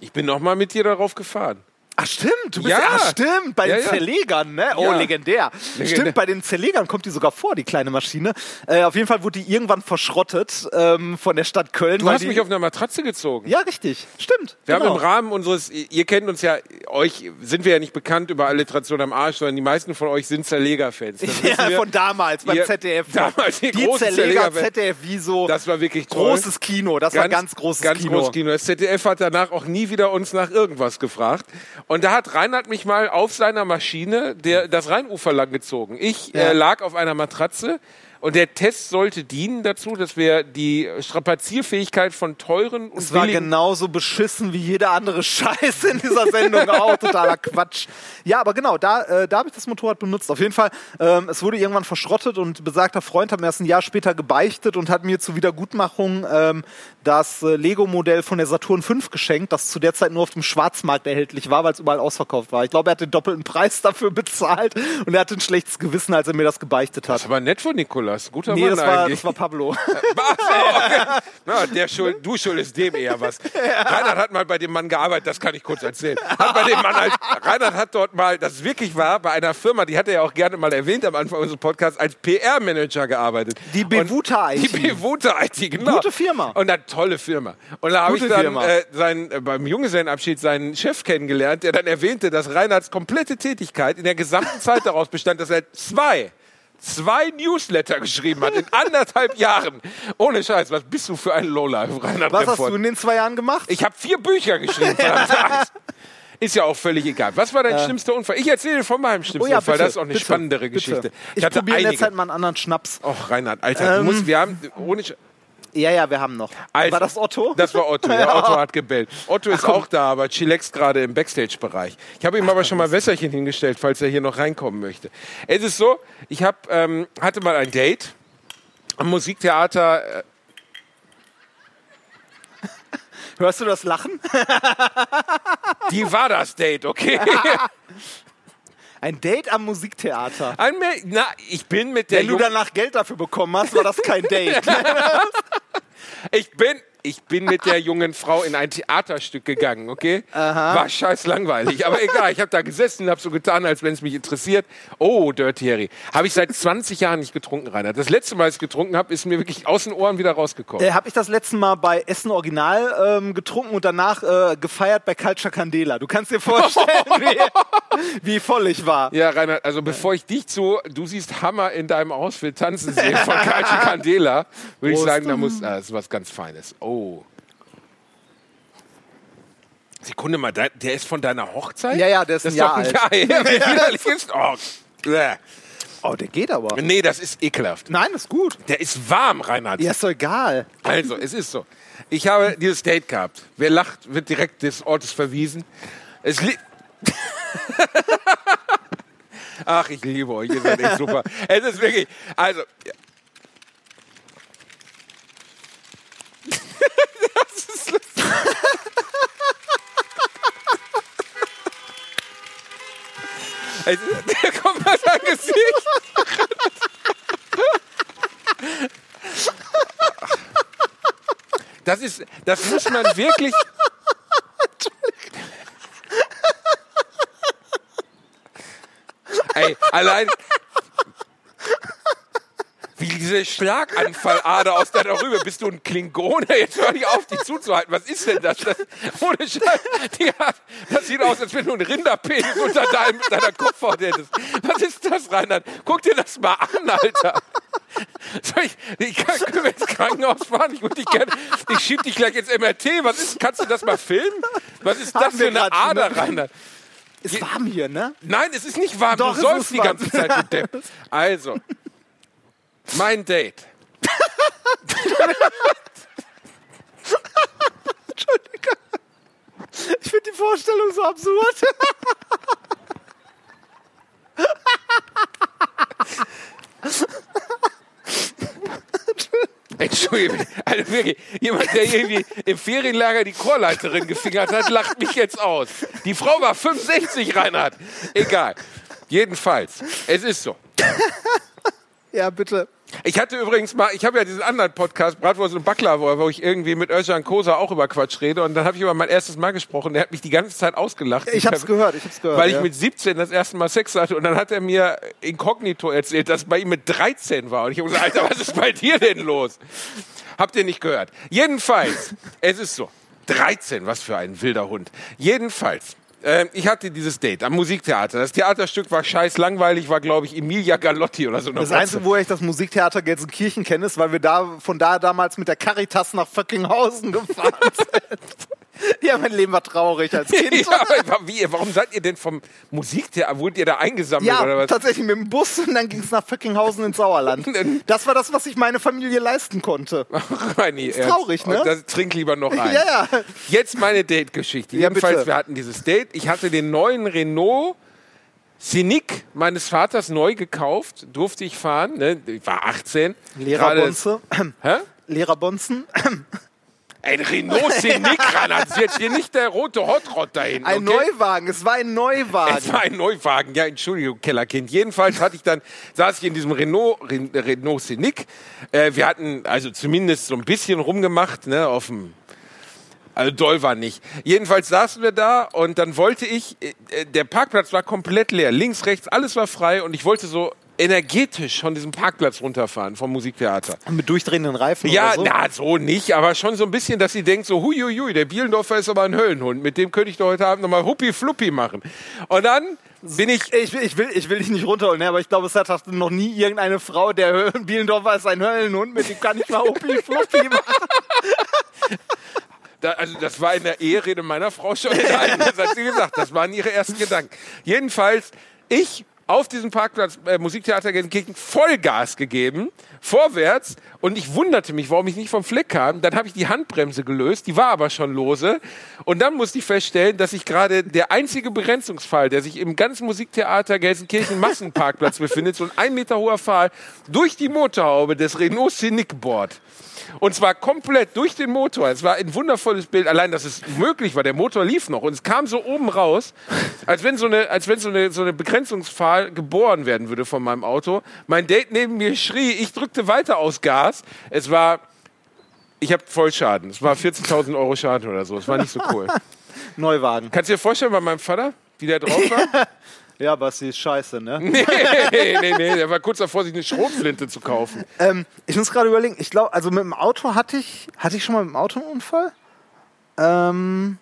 Ich bin noch mal mit dir darauf gefahren. Ach stimmt, du bist Ja. ja, ach, stimmt, bei Ja, den ja. Zerlegern, ne? Oh, legendär. Legendär. Stimmt, bei den Zerlegern kommt die sogar vor, die kleine Maschine. Äh, auf jeden Fall wurde die irgendwann verschrottet ähm, von der Stadt Köln. Du hast die, mich auf einer Matratze gezogen. Ja, richtig. Stimmt. Wir genau. haben im Rahmen unseres, ihr kennt uns ja, euch sind wir ja nicht bekannt über Alliteration am Arsch, sondern die meisten von euch sind Zerleger-Fans. Ja, von damals beim Ihr- ZDF. damals die die Zerleger, Zerleger- ZDF, wie so Das war wirklich toll. großes Kino. Das war ganz großes ganz Kino. großes Kino. Das ZDF hat danach auch nie wieder uns nach irgendwas gefragt. Und da hat Reinhard mich mal auf seiner Maschine der, das Rheinufer lang gezogen. Ich Ja. äh, lag auf einer Matratze und der Test sollte dienen dazu, dass wir die Strapazierfähigkeit von teuren und Es war genauso beschissen wie jeder andere Scheiß in dieser Sendung auch. Totaler Quatsch. Ja, aber genau, da, äh, da habe ich das Motorrad benutzt. Auf jeden Fall, ähm, es wurde irgendwann verschrottet und besagter Freund hat mir erst ein Jahr später gebeichtet und hat mir zur Wiedergutmachung ähm, das äh, Lego-Modell von der Saturn 5 geschenkt, das zu der Zeit nur auf dem Schwarzmarkt erhältlich war, weil es überall ausverkauft war. Ich glaube, er hat den doppelten Preis dafür bezahlt und er hatte ein schlechtes Gewissen, als er mir das gebeichtet Das hat. ist aber nett von Nikolas. Guter Nee, Mann das war, eigentlich. das war Pablo. Ach so, okay. Na, der Schuld, du schuldest dem eher was. Reinhard hat mal bei dem Mann gearbeitet, das kann ich kurz erzählen. Hat bei dem Mann als, Reinhard hat dort mal, das wirklich wahr, bei einer Firma, die hat er ja auch gerne mal erwähnt am Anfang unseres Podcasts, als PR-Manager gearbeitet. Die Bewuta Und- Die IT. Bewuta IT, genau. Gute Firma. Und eine tolle Firma. Und da habe ich dann äh, seinen, äh, beim Junggesellenabschied seinen Chef kennengelernt, der dann erwähnte, dass Reinhards komplette Tätigkeit in der gesamten Zeit daraus bestand, dass er zwei zwei Newsletter geschrieben hat in anderthalb Jahren. Ohne Scheiß, was bist du für ein Lowlife, Reinhard Was hast Remford? du in den zwei Jahren gemacht? Ich habe vier Bücher geschrieben. Ist ja auch völlig egal. Was war dein schlimmster Unfall? Ich erzähle von meinem schlimmsten Oh ja, Unfall. bitte, Das ist auch eine bitte, spannendere bitte. Geschichte. Ich, hatte probiere in der. Zeit mal einen anderen Schnaps. Och, Reinhard, Alter, du musst, wir haben, ohne Ja, ja, wir haben noch. Also, War das Otto? Das war Otto. Ja, Otto hat gebellt. Otto ist auch da, aber chillaxt gerade im Backstage-Bereich. Ich habe ihm aber schon mal Wässerchen hingestellt, falls er hier noch reinkommen möchte. Es ist so, ich hab, ähm, hatte mal ein Date am Musiktheater. Äh, Hörst du das Lachen? die war das Date, okay? Ein Date am Musiktheater. Ein Na, ich bin mit der Wenn du Jung- danach Geld dafür bekommen hast, war das kein Date. Ich bin, ich bin mit der jungen Frau in ein Theaterstück gegangen, okay? War scheiß langweilig. Aber egal, ich habe da gesessen, habe so getan, als wenn es mich interessiert. Oh, Dirty Harry. Habe ich seit 20 Jahren nicht getrunken, Rainer. Das letzte Mal, als ich getrunken habe, ist mir wirklich aus den Ohren wieder rausgekommen. Äh, habe ich das letzte Mal bei Essen Original ähm, getrunken und danach äh, gefeiert bei Culture Candela. Du kannst dir vorstellen, wie, wie voll ich war. Ja, Rainer, also bevor ich dich zu, du siehst Hammer in deinem Outfit tanzen sehen von Kalchi Candela, würde ich sagen, da muss, ah, das ist was ganz Feines. Oh. Sekunde mal, der, der ist von deiner Hochzeit? Ja, ja, der ist das ein ist Jahr doch ein alt. Jahr her. Wie widerlich ist. Oh. bäh. Oh, der geht aber. Nee, das ist ekelhaft. Nein, ist gut. Der ist warm, Reinhard. Ja, ist doch egal. Also, es ist so. Ich habe dieses Date gehabt. Wer lacht, wird direkt des Ortes verwiesen. Es li Ach, ich liebe euch. Ihr seid echt super. Es ist wirklich. Also. ja. Das ist lustig. Ist- Der kommt mal sein Gesicht. Das ist, das muss man wirklich. Ey, allein. Diese Schlaganfallader aus deiner Rübe. Bist du ein Klingone? Jetzt hör nicht auf, die zuzuhalten. Was ist denn das? das ohne Scheiß. Hat, das sieht aus, als wenn du einen Rinderpenis unter deinem, deiner Kopfhaut hättest. Was ist das, Reinhard? Guck dir das mal an, Alter. Soll ich, ich kann, können wir ins Krankenhaus fahren? Ich, dich gerne, ich schieb dich gleich ins MRT. Was ist, kannst du das mal filmen? Was ist das Haben für eine Ader, ne? Reinhard? Ist warm hier, ne? Nein, es ist nicht warm. Doch, du säufst die ganze Zeit, du Depp. Also, mein Date. Ich finde die Vorstellung so absurd. Entschuldigung, also wirklich, jemand, der irgendwie im Ferienlager die Chorleiterin gefingert hat, lacht mich jetzt aus. Die Frau war 65, Reinhard. Egal. Jedenfalls, es ist so. Ja, bitte. Ich hatte übrigens mal, ich habe ja diesen anderen Podcast, Bratwurst und Baklava, wo ich irgendwie mit Özcan Kosa auch über Quatsch rede. Und dann habe ich über mein erstes Mal gesprochen. Der hat mich die ganze Zeit ausgelacht. Ich hab's gehört, ich hab's gehört. Weil ich ja. mit 17 das erste Mal Sex hatte. Und dann hat er mir inkognito erzählt, dass es bei ihm mit 13 war. Und ich habe gesagt, Alter, was ist bei dir denn los? Habt ihr nicht gehört? Jedenfalls, es ist so. 13, was für ein wilder Hund. Jedenfalls, äh, ich hatte dieses Date am Musiktheater. Das Theaterstück war scheiß langweilig, war, glaube ich, Emilia Galotti oder so. eine Das. Einzige, wo ich das Musiktheater Gelsenkirchen kenne, ist, weil wir da von da damals mit der Caritas nach Föckinghausen gefahren sind. ja, mein Leben war traurig als Kind. ja, aber wie, warum seid ihr denn vom Musiktheater, wurdet ihr da eingesammelt Ja, oder was? tatsächlich mit dem Bus und dann ging es nach Föckinghausen ins Sauerland. Das war das, was sich meine Familie leisten konnte. Reini, Ist traurig, ne? Das, trink lieber noch ein. Ja, ja. Jetzt meine Date-Geschichte. Ja, Jedenfalls, bitte. wir hatten dieses Date. Ich hatte den neuen Renault Scenic meines Vaters neu gekauft. Durfte ich fahren. Ne? Ich war 18. Gerade- Lehrerbonze. Hä? Lehrerbonzen. Ein Renault Scenic ran. Das ist jetzt hier nicht der rote Hotrod da hinten. Ein okay? Neuwagen. Es war ein Neuwagen. Es war ein Neuwagen, ja, Entschuldigung, Kellerkind. Jedenfalls hatte ich dann, saß ich in diesem Renault, Ren- Renault Scenic. Äh, wir hatten also zumindest so ein bisschen rumgemacht, ne, auf dem, also doll war nicht. Jedenfalls saßen wir da und dann wollte ich, äh, äh, der Parkplatz war komplett leer, links, rechts, alles war frei und ich wollte so energetisch von diesem Parkplatz runterfahren, vom Musiktheater. Mit durchdrehenden Reifen Ja, so. na, so nicht, aber schon so ein bisschen, dass sie denkt so, huiuiui, der Bielendorfer ist aber ein Höllenhund, mit dem könnte ich doch heute Abend nochmal Huppi-Fluppi machen. Und dann bin ich, Ich, will- ich, will, ich will dich nicht runterholen, ne, aber ich glaube, es hat noch nie irgendeine Frau, der Bielendorfer ist ein Höllenhund, mit dem kann ich mal Huppi Fluppi machen. da, also das war in der Eherede meiner Frau schon enthalten, das hat sie gesagt, das waren ihre ersten Gedanken. Jedenfalls, ich auf diesem Parkplatz äh, Musiktheater Gelsenkirchen Vollgas gegeben, vorwärts und ich wunderte mich, warum ich nicht vom Fleck kam. Dann habe ich die Handbremse gelöst, die war aber schon lose und dann musste ich feststellen, dass ich gerade der einzige Begrenzungsfall, der sich im ganzen Musiktheater Gelsenkirchen Massenparkplatz befindet, so ein ein Meter hoher Pfahl durch die Motorhaube des Renault Scenic Board. Und zwar komplett durch den Motor. Es war ein wundervolles Bild. Allein, dass es möglich war. Der Motor lief noch. Und es kam so oben raus, als wenn so eine, als wenn so eine, so eine Begrenzungspfahl geboren werden würde von meinem Auto. Mein Date neben mir schrie. Ich drückte weiter aus Gas. Es war Ich habe Vollschaden. Es war 14.000 Euro Schaden oder so. Es war nicht so cool. Neuwagen. Kannst du dir vorstellen, bei meinem Vater, wie der drauf war? Ja, Basti, ist scheiße, ne? nee, nee, nee. Der war kurz davor, sich eine Schrotflinte zu kaufen. Ähm, ich muss gerade überlegen, ich glaube, also mit dem Auto hatte ich, hatte ich schon mal mit dem Auto einen Unfall? Ähm,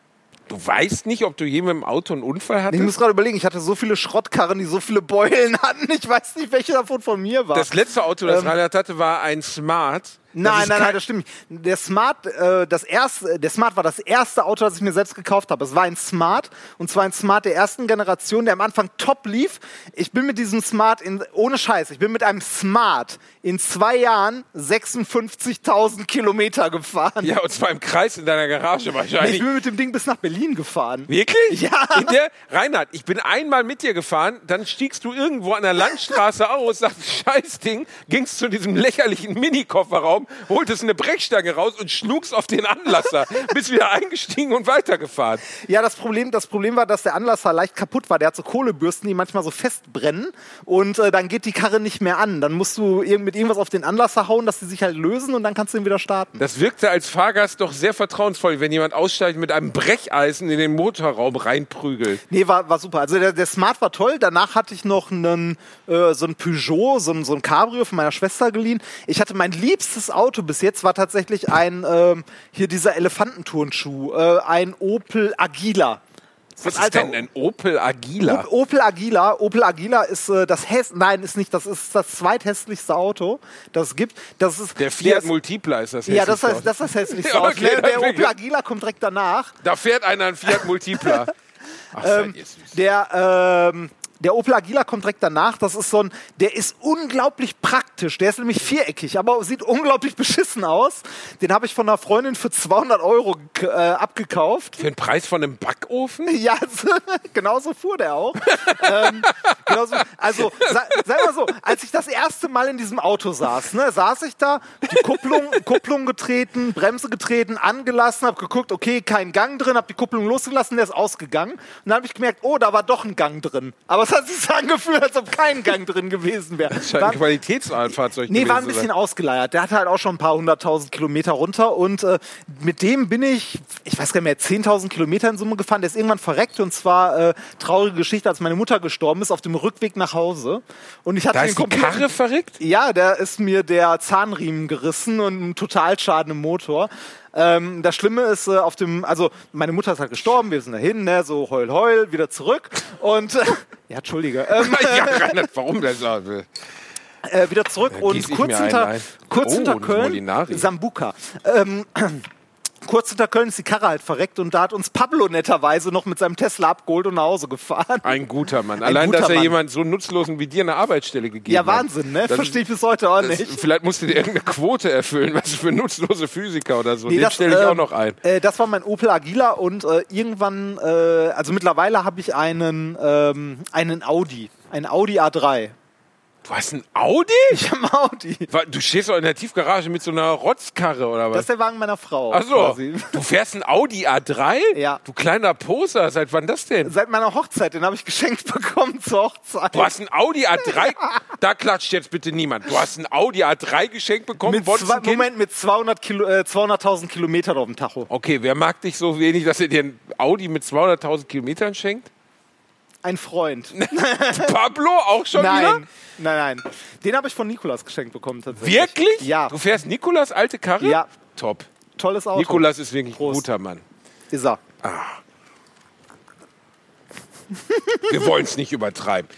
Du weißt nicht, ob du je mit dem Auto einen Unfall ich hattest? muss gerade überlegen, ich hatte so viele Schrottkarren, die so viele Beulen hatten. Ich weiß nicht, welche davon von mir war. Das letzte Auto, das Ähm, Reinhard hatte, war ein Smart. Nein, nein, nein, das stimmt nicht. Der Smart, äh, das erste, der Smart war das erste Auto, das ich mir selbst gekauft habe. Es war ein Smart und zwar ein Smart der ersten Generation, der am Anfang top lief. Ich bin mit diesem Smart in, ohne Scheiß, ich bin mit einem Smart in zwei Jahren 56.000 Kilometer gefahren. Ja, und zwar im Kreis in deiner Garage ich wahrscheinlich. bin mit dem Ding bis nach Berlin gefahren. Wirklich? Ja. Der, Reinhard, ich bin einmal mit dir gefahren, dann stiegst du irgendwo an der Landstraße aus, sagst, scheiß Ding, gingst zu diesem lächerlichen Mini-Kofferraum, holtest eine Brechstange raus und schlugst auf den Anlasser, bist wieder eingestiegen und weitergefahren. Ja, das Problem, das Problem war, dass der Anlasser leicht kaputt war. Der hat so Kohlebürsten, die manchmal so festbrennen und äh, dann geht die Karre nicht mehr an. Dann musst du mit irgendwas auf den Anlasser hauen, dass die sich halt lösen und dann kannst du ihn wieder starten. Das wirkte als Fahrgast doch sehr vertrauensvoll, wenn jemand aussteigt mit einem Brecheisen in den Motorraum reinprügelt. Nee, war, war super. Also der, der Smart war toll. Danach hatte ich noch einen, äh, so ein Peugeot, so ein, so ein Cabrio von meiner Schwester geliehen. Ich hatte mein liebstes Auto bis jetzt war tatsächlich ein, ähm, hier dieser Elefantenturnschuh, äh, ein Opel Agila. Was ist denn ein Opel Agila? Op- Opel Agila. Opel Agila ist äh, das Häss nein, ist nicht, das ist das zweithässlichste Auto, das es gibt. Das ist Der Fiat ist- Multipla ist das Ja, das, heißt, das ist das hässlichste Auto. okay, Der, der Opel Agila kommt direkt danach. Da fährt einer ein Fiat Multipla. Ach, Ähm, der, ähm, der Opel Agila kommt direkt danach. Das ist so ein, der ist unglaublich praktisch. Der ist nämlich viereckig, aber sieht unglaublich beschissen aus. Den habe ich von einer Freundin für 200 Euro äh, abgekauft. Für den Preis von einem Backofen? Ja, genauso fuhr der auch. ähm, genauso, also, sag mal so, als ich das erste Mal in diesem Auto saß, ne, saß ich da, die Kupplung, Kupplung getreten, Bremse getreten, angelassen, habe geguckt, okay, kein Gang drin, habe die Kupplung losgelassen, der ist ausgegangen. Und dann habe ich gemerkt, oh, da war doch ein Gang drin. Aber es hat sich angefühlt, als ob kein Gang drin gewesen wäre. Scheint War- ein Qualitätsfahrzeug Nee, war ein bisschen sein. ausgeleiert. Der hatte halt auch schon ein paar hunderttausend Kilometer runter und äh, mit dem bin ich, ich weiß gar nicht mehr, 10.000 Kilometer in Summe gefahren. Der ist irgendwann verreckt und zwar äh, traurige Geschichte, als meine Mutter gestorben ist, auf dem Rückweg nach Hause. Und ich hatte Da den ist die Karre verrückt? ja, da ist mir der Zahnriemen gerissen und ein Totalschaden im Motor. Ähm, das Schlimme ist, äh, auf dem, also meine Mutter ist halt gestorben, wir sind dahin, ne, so heul heul, wieder zurück und äh, ja, Entschuldige, ähm, ja, Reinhard, warum das? äh, äh, wieder zurück und kurz hinter, ein. kurz Oh, hinter Köln. Sambuka. Ähm, kurz hinter Köln ist die Karre halt verreckt und da hat uns Pablo netterweise noch mit seinem Tesla abgeholt und nach Hause gefahren. Ein guter Mann. Allein, guter dass er Mann. jemand so nutzlosen wie dir eine Arbeitsstelle gegeben Ja, hat. Wahnsinn, ne? Verstehe ich bis heute auch Das, nicht. vielleicht musst du dir irgendeine Quote erfüllen, was für nutzlose Physiker oder so. Nee, Den stelle ich auch ähm, noch ein. Äh, das war mein Opel Agila und äh, irgendwann, äh, also mittlerweile habe ich einen, ähm, einen Audi, einen Audi A3. Du hast ein Audi? Ich habe einen Audi. Du stehst doch in der Tiefgarage mit so einer Rotzkarre oder Das was? ist der Wagen meiner Frau. Ach so, quasi. du fährst ein Audi A3? Ja. Du kleiner Poser, seit wann das denn? Seit meiner Hochzeit, den habe ich geschenkt bekommen zur Hochzeit. Du hast ein Audi A3, da klatscht jetzt bitte niemand. Du hast ein Audi A3 geschenkt bekommen, mit zwei, ein? Moment, mit 200 Kilo, äh, 200.000 Kilometern auf dem Tacho. Okay, wer mag dich so wenig, dass er dir ein Audi mit 200.000 Kilometern schenkt? Ein Freund. Pablo auch schon nein, wieder? nein, nein. Den habe ich von Nikolas geschenkt bekommen tatsächlich. Wirklich? Ja. Du fährst Nikolas alte Karre? Ja. Top. Tolles Auto. Nikolas ist wirklich ein guter Mann. Ist er. Wir wollen es nicht übertreiben.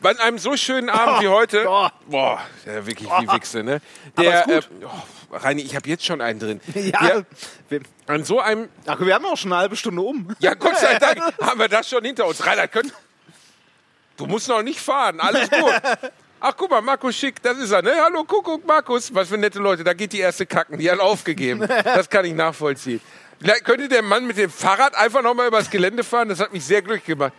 Bei einem so schönen Abend wie heute, Oh. boah, ja, wirklich wie Wichse, ne? Aber Der, ist äh, oh, Reini, ich habe jetzt schon einen drin. Ja. Der, Wir, an so einem, ach, wir haben auch schon eine halbe Stunde um. ja Gott sei Dank, haben wir das schon hinter uns. Reinhard, könnt, du musst noch nicht fahren, alles gut. Ach, guck mal, Markus Schick, das ist er, ne? Hallo, Kuckuck, Markus. Was für nette Leute, da geht die erste Kacken, die hat aufgegeben. Das kann ich nachvollziehen. Vielleicht könnte der Mann mit dem Fahrrad einfach noch mal übers Gelände fahren, das hat mich sehr glücklich gemacht.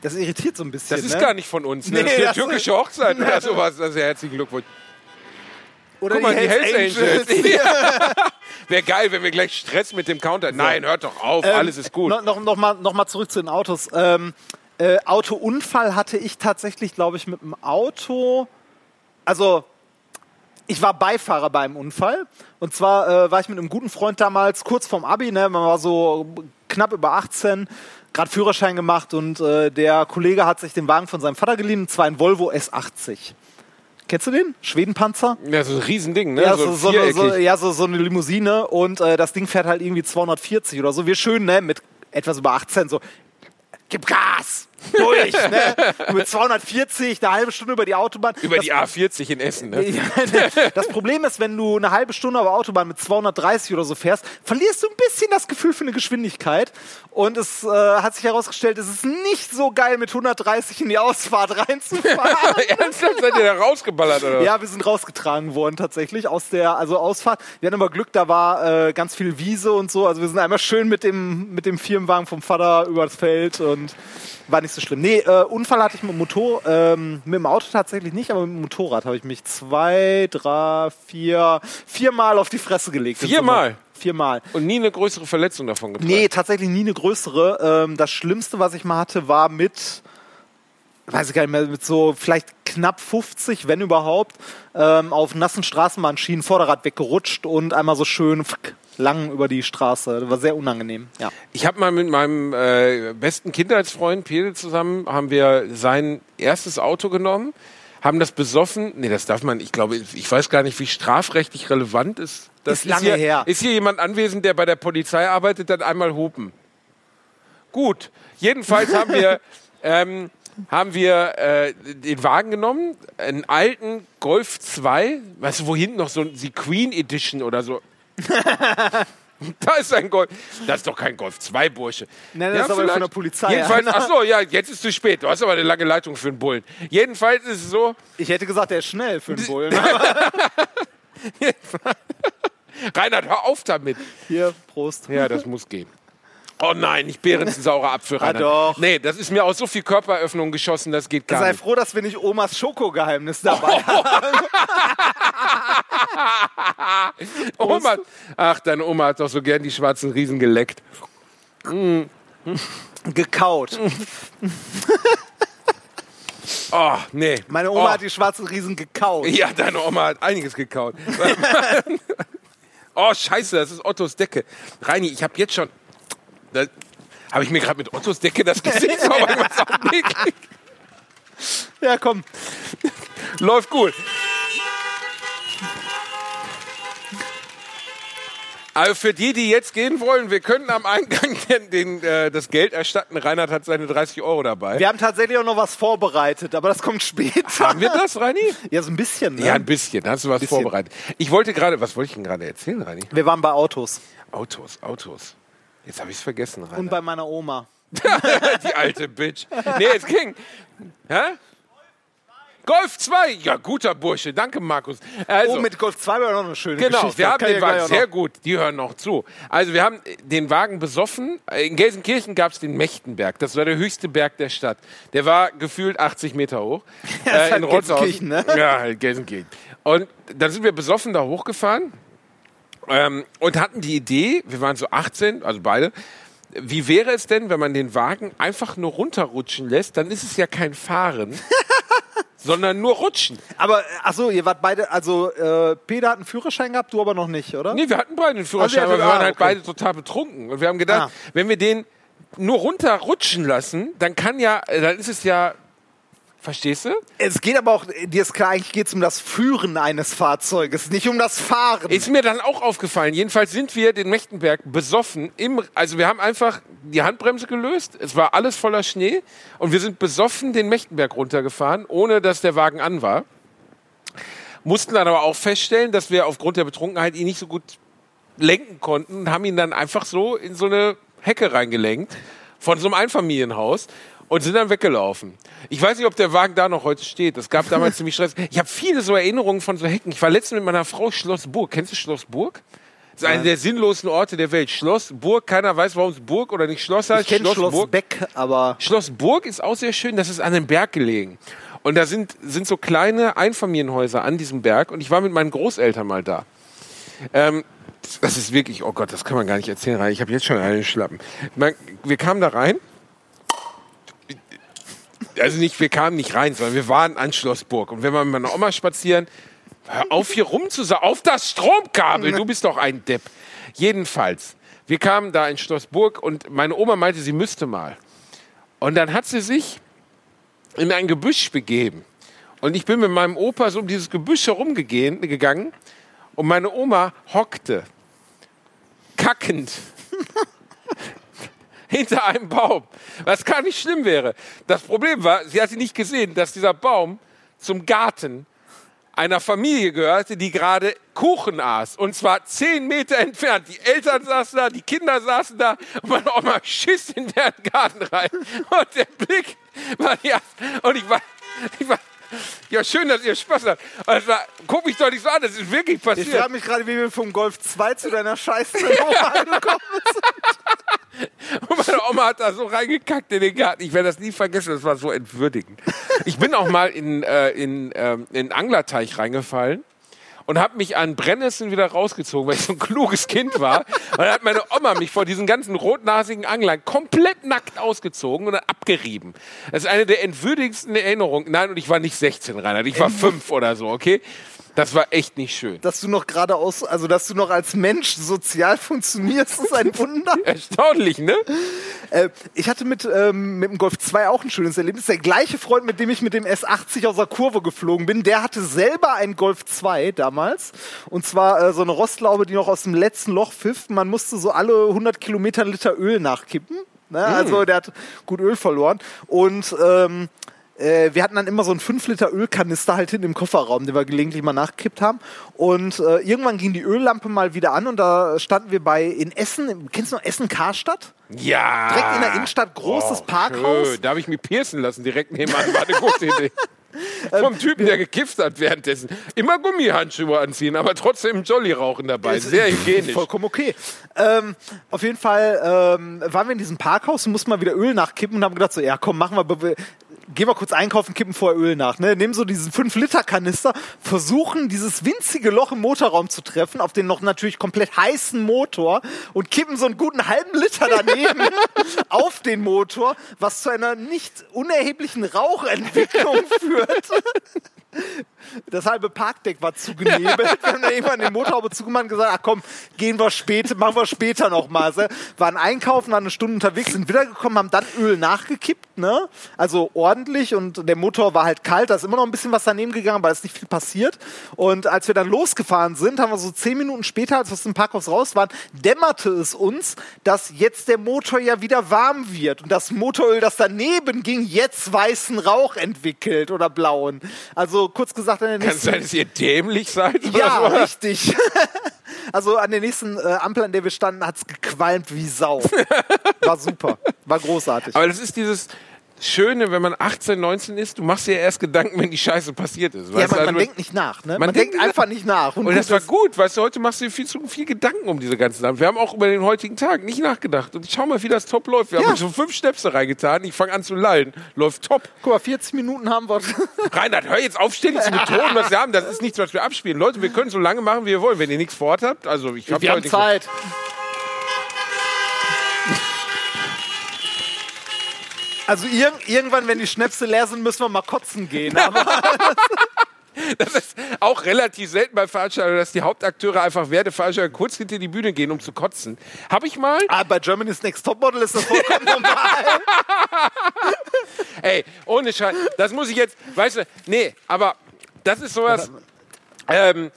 Das irritiert so ein bisschen. Das ist ne? gar nicht von uns, ne? Nee, das ist eine türkische Hochzeit oder sowas. Ja herzlichen Glückwunsch. Oder Guck mal, die Hells Angels. Angels. Ja. Wäre geil, wenn wir gleich Stress mit dem Counter. Nein, hört doch auf, Ähm, alles ist gut. Noch, noch, noch, mal, noch mal zurück zu den Autos. Ähm, äh, Autounfall hatte ich tatsächlich, glaube ich, mit dem Auto. Also, ich war Beifahrer beim Unfall. Und zwar äh, war ich mit einem guten Freund damals kurz vorm Abi, ne? man war so knapp über 18, gerade Führerschein gemacht und äh, der Kollege hat sich den Wagen von seinem Vater geliehen, und zwar ein Volvo S80. Kennst du den? Schwedenpanzer? Ja, so ein Riesending, ne? Ja, so, so, eine, so, viereckig. ja so, so eine Limousine und äh, das Ding fährt halt irgendwie 240 oder so. Wir schön, ne, mit etwas über 18, so, gib Gas! Durch, ne? Mit 240, eine halbe Stunde über die Autobahn. Über das, die A40 in Essen, ne? Ja, das Problem ist, wenn du eine halbe Stunde auf der Autobahn mit 230 oder so fährst, verlierst du ein bisschen das Gefühl für eine Geschwindigkeit. Und es äh, hat sich herausgestellt, es ist nicht so geil, mit 130 in die Ausfahrt reinzufahren. Ernsthaft, seid ihr da rausgeballert, oder? Ja, wir sind rausgetragen worden tatsächlich aus der also Ausfahrt. Wir hatten aber Glück, da war äh, ganz viel Wiese und so. Also wir sind einmal schön mit dem mit dem Firmenwagen vom Vater übers Feld und war nicht so schlimm. Nee, äh, Unfall hatte ich mit dem Motor, ähm, mit dem Auto tatsächlich nicht, aber mit dem Motorrad habe ich mich zwei, drei, vier, viermal auf die Fresse gelegt. Viermal? Viermal. Und nie eine größere Verletzung davon getragen. Nee, tatsächlich nie eine größere. Ähm, das Schlimmste, was ich mal hatte, war mit, weiß ich gar nicht mehr, mit so vielleicht knapp 50, wenn überhaupt, ähm, auf nassen Straßenbahnschienen Vorderrad weggerutscht und einmal so schön lang über die Straße. Das war sehr unangenehm. Ja. Ich habe mal mit meinem äh, besten Kindheitsfreund Pede zusammen, haben wir sein erstes Auto genommen, haben das besoffen. Nee, das darf man, ich glaube, ich weiß gar nicht, wie strafrechtlich relevant ist. Das Ist lange hier, her. Ist hier jemand anwesend, der bei der Polizei arbeitet, dann einmal hupen. Gut, jedenfalls haben wir, ähm, haben wir äh, den Wagen genommen, einen alten Golf 2, weißt du, wo hinten noch so die Queen Edition oder so. Da ist ein Golf. Das ist doch kein Golf 2, Bursche. Nein, das ist aber von der Polizei. Jedenfalls, ach so, ja, jetzt ist zu spät. Du hast aber eine lange Leitung für einen Bullen. Jedenfalls ist es so, Ich hätte gesagt, der ist schnell für einen Bullen. Reinhard, hör auf damit. Hier, Prost. Ja, das muss gehen. Oh nein, nicht Behrens saurer Apfel, Reinhard. doch. Nee, das ist mir aus so viel Körperöffnung geschossen, das geht gar Sei nicht. froh, dass wir nicht Omas Schokogeheimnis dabei haben. Oma, ach, deine Oma hat doch so gern die schwarzen Riesen geleckt. Gekaut. Oh, nee. Meine Oma oh. hat die schwarzen Riesen gekaut. Ja, deine Oma hat einiges gekaut. oh, scheiße, das ist Ottos Decke. Reini, ich habe jetzt schon... Da habe ich mir gerade mit Ottos Decke das Gesicht sauber gemacht. Auch. Ja, komm. Läuft gut. Also für die, die jetzt gehen wollen, wir können am Eingang den, den, äh, das Geld erstatten. Reinhard hat seine 30 Euro dabei. Wir haben tatsächlich auch noch was vorbereitet, aber das kommt später. Haben wir das, Reini? Ja, so ein bisschen. Ne? Ja, ein bisschen. Hast du was Bisschen. vorbereitet? Ich wollte gerade, was wollte ich denn gerade erzählen, Reini? Wir waren bei Autos Autos, Autos. Jetzt habe ich es vergessen, Reinhard. und bei meiner Oma. Die alte Bitch. Nee, es ging. Hä? Golf 2. Ja, guter Bursche. Danke, Markus. Also, oh, mit Golf 2 war noch eine schöne Genau, Geschichte. wir haben den Wagen, sehr gut, die hören noch zu. Also wir haben den Wagen besoffen. In Gelsenkirchen gab es den Mechtenberg, das war der höchste Berg der Stadt. Der war gefühlt 80 Meter hoch. Ja, ist halt Gelsenkirchen, ne? Ja, halt Gelsenkirchen. Und dann sind wir besoffen da hochgefahren ähm, und hatten die Idee, wir waren so 18, also beide, wie wäre es denn, wenn man den Wagen einfach nur runterrutschen lässt, dann ist es ja kein Fahren, sondern nur Rutschen. Aber, achso, ihr wart beide, also äh, Peter hat einen Führerschein gehabt, du aber noch nicht, oder? Nee, wir hatten beide den Führerschein, Also, aber wir ah, waren halt okay. beide total betrunken. Und wir haben gedacht, Ah. wenn wir den nur runterrutschen lassen, dann kann ja, äh, dann ist es ja, verstehst du? Es geht aber auch, dir ist klar, eigentlich geht es um das Führen eines Fahrzeuges, nicht um das Fahren. Ist mir dann auch aufgefallen. Jedenfalls sind wir den Mechtenberg besoffen. Im, also wir haben einfach die Handbremse gelöst. Es war alles voller Schnee. Und wir sind besoffen den Mechtenberg runtergefahren, ohne dass der Wagen an war. Mussten dann aber auch feststellen, dass wir aufgrund der Betrunkenheit ihn nicht so gut lenken konnten und haben ihn dann einfach so in so eine Hecke reingelenkt von so einem Einfamilienhaus und sind dann weggelaufen. Ich weiß nicht, ob der Wagen da noch heute steht. Es gab damals ziemlich Stress. Ich habe viele so Erinnerungen von so Hecken. Ich war letztens mit meiner Frau Schloss Burg. Kennst du Schloss Burg? Das ist einer der sinnlosen Orte der Welt. Schloss Burg, keiner weiß, warum es Burg oder nicht Schloss heißt. ich kenne Schloss, Burg. Beck, aber Schloss Burg ist auch sehr schön, das ist an einem Berg gelegen. Und da sind, sind so kleine Einfamilienhäuser an diesem Berg und ich war mit meinen Großeltern mal da. Ähm, das ist wirklich, oh Gott, das kann man gar nicht erzählen, ich habe jetzt schon einen Schlappen. Man, wir kamen da rein, also nicht, wir kamen nicht rein, sondern wir waren an Schloss Burg. Und wenn wir mit meiner Oma spazieren, Hör auf, hier rumzusaugen. Auf das Stromkabel. Du bist doch ein Depp. Jedenfalls, wir kamen da in Schlossburg und meine Oma meinte, sie müsste mal. Und dann hat sie sich in ein Gebüsch begeben. Und ich bin mit meinem Opa so um dieses Gebüsch herumgegangen und meine Oma hockte, kackend, hinter einem Baum. Was gar nicht schlimm wäre. Das Problem war, sie hatte nicht gesehen, dass dieser Baum zum Garten einer Familie gehörte, die gerade Kuchen aß. Und zwar zehn Meter entfernt. Die Eltern saßen da, die Kinder saßen da und meine Oma schiss in deren Garten rein. Und der Blick war ja, und ich war, ich war, ja, schön, dass ihr Spaß habt. Also, guck mich doch nicht so an, das ist wirklich Ich passiert. frage mich gerade, wie wir vom Golf 2 zu deiner scheiß Nummer angekommen sind. Und meine Oma hat da so reingekackt in den Garten. Ich werde das nie vergessen, das war so entwürdigend. Ich bin auch mal in, äh, in, ähm, in Anglerteich reingefallen und habe mich an Brennnesseln wieder rausgezogen, weil ich so ein kluges Kind war. Und dann hat meine Oma mich vor diesen ganzen rotnasigen Anglern komplett nackt ausgezogen und dann abgerieben. Das ist eine der entwürdigsten Erinnerungen. Nein, und ich war nicht 16, Reinhard, ich war fünf oder so, okay? Das war echt nicht schön. Dass du noch geradeaus, also dass du noch als Mensch sozial funktionierst, ist ein Wunder. Erstaunlich, ne? Äh, ich hatte mit, ähm, mit dem Golf 2 auch ein schönes Erlebnis. Der gleiche Freund, mit dem ich mit dem S80 aus der Kurve geflogen bin, der hatte selber einen Golf 2 damals. Und zwar äh, so eine Rostlaube, die noch aus dem letzten Loch pfiff. Man musste so alle 100 Kilometer Liter Öl nachkippen. Ne? Also der hat gut Öl verloren. Und ähm, äh, wir hatten dann immer so einen 5 Liter Ölkanister halt hinten im Kofferraum, den wir gelegentlich mal nachgekippt haben. Und äh, irgendwann ging die Öllampe mal wieder an und da standen wir bei in Essen. Kennst du noch Essen Karstadt? Ja. Direkt in der Innenstadt, großes Oh, Parkhaus. Schön. Da habe ich mich piercen lassen, direkt nebenan. War eine gute Idee. Vom Typen, der gekifft hat währenddessen. Immer Gummihandschuhe anziehen, aber trotzdem Jolly rauchen dabei. Sehr hygienisch. Vollkommen okay. Ähm, auf jeden Fall ähm, waren wir in diesem Parkhaus und mussten mal wieder Öl nachkippen und haben gedacht so, ja komm, machen wir, gehen wir kurz einkaufen, kippen vorher Öl nach. Ne? Nehmen so diesen 5-Liter-Kanister, versuchen dieses winzige Loch im Motorraum zu treffen, auf den noch natürlich komplett heißen Motor und kippen so einen guten halben Liter daneben auf den Motor, was zu einer nicht unerheblichen Rauchentwicklung führt. Das halbe Parkdeck war zugenebelt. Wir haben dann irgendwann den Motorhaube zugemacht und gesagt, ach komm, gehen wir später, machen wir später noch mal. So, Waren einkaufen, waren eine Stunde unterwegs, sind wiedergekommen, haben dann Öl nachgekippt, ne? Also ordentlich und der Motor war halt kalt, da ist immer noch ein bisschen was daneben gegangen, weil es nicht viel passiert. Und als wir dann losgefahren sind, haben wir so zehn Minuten später, als wir aus dem Parkhaus raus waren, dämmerte es uns, dass jetzt der Motor ja wieder warm wird und das Motoröl, das daneben ging, jetzt weißen Rauch entwickelt oder blauen. Also kurz gesagt, an der Kann es nächsten sein, dass ihr dämlich seid? oder ja, so? richtig. Also an der nächsten äh, Ampel, an der wir standen, hat's gequalmt wie Sau. War super. War großartig. Aber das ist dieses Schöne, wenn man 18, 19 ist, du machst dir erst Gedanken, wenn die Scheiße passiert ist. ja, du? man, man Also- denkt nicht nach, ne? Man, Man denkt denkt einfach nicht nach. Und das gut, war gut, weißt du, heute machst du dir viel zu viel Gedanken um diese ganzen Sachen. Wir haben auch über den heutigen Tag nicht nachgedacht. Und schau mal, wie das top läuft. Wir Ja. haben schon fünf Schnäpse reingetan. Ich fange an zu lallen. Läuft top. Guck mal, 40 Minuten haben wir. Reinhard, hör jetzt auf, ständig zu betonen, was wir haben. Das ist nichts, was wir abspielen. Leute, wir können so lange machen, wie wir wollen. Wenn ihr nichts vor habt, also ich hab wir haben heute Zeit. Also ir irgendwann, wenn die Schnäpse leer sind, müssen wir mal kotzen gehen. Das ist auch relativ selten bei Veranstaltungen, dass die Hauptakteure einfach während der Veranstaltung kurz hinter die Bühne gehen, um zu kotzen. Habe ich mal, ah, bei Germany's Next Topmodel ist das vollkommen normal. ey, ohne Scheiß, das muss ich jetzt, weißt du, nee, aber das ist sowas, ähm,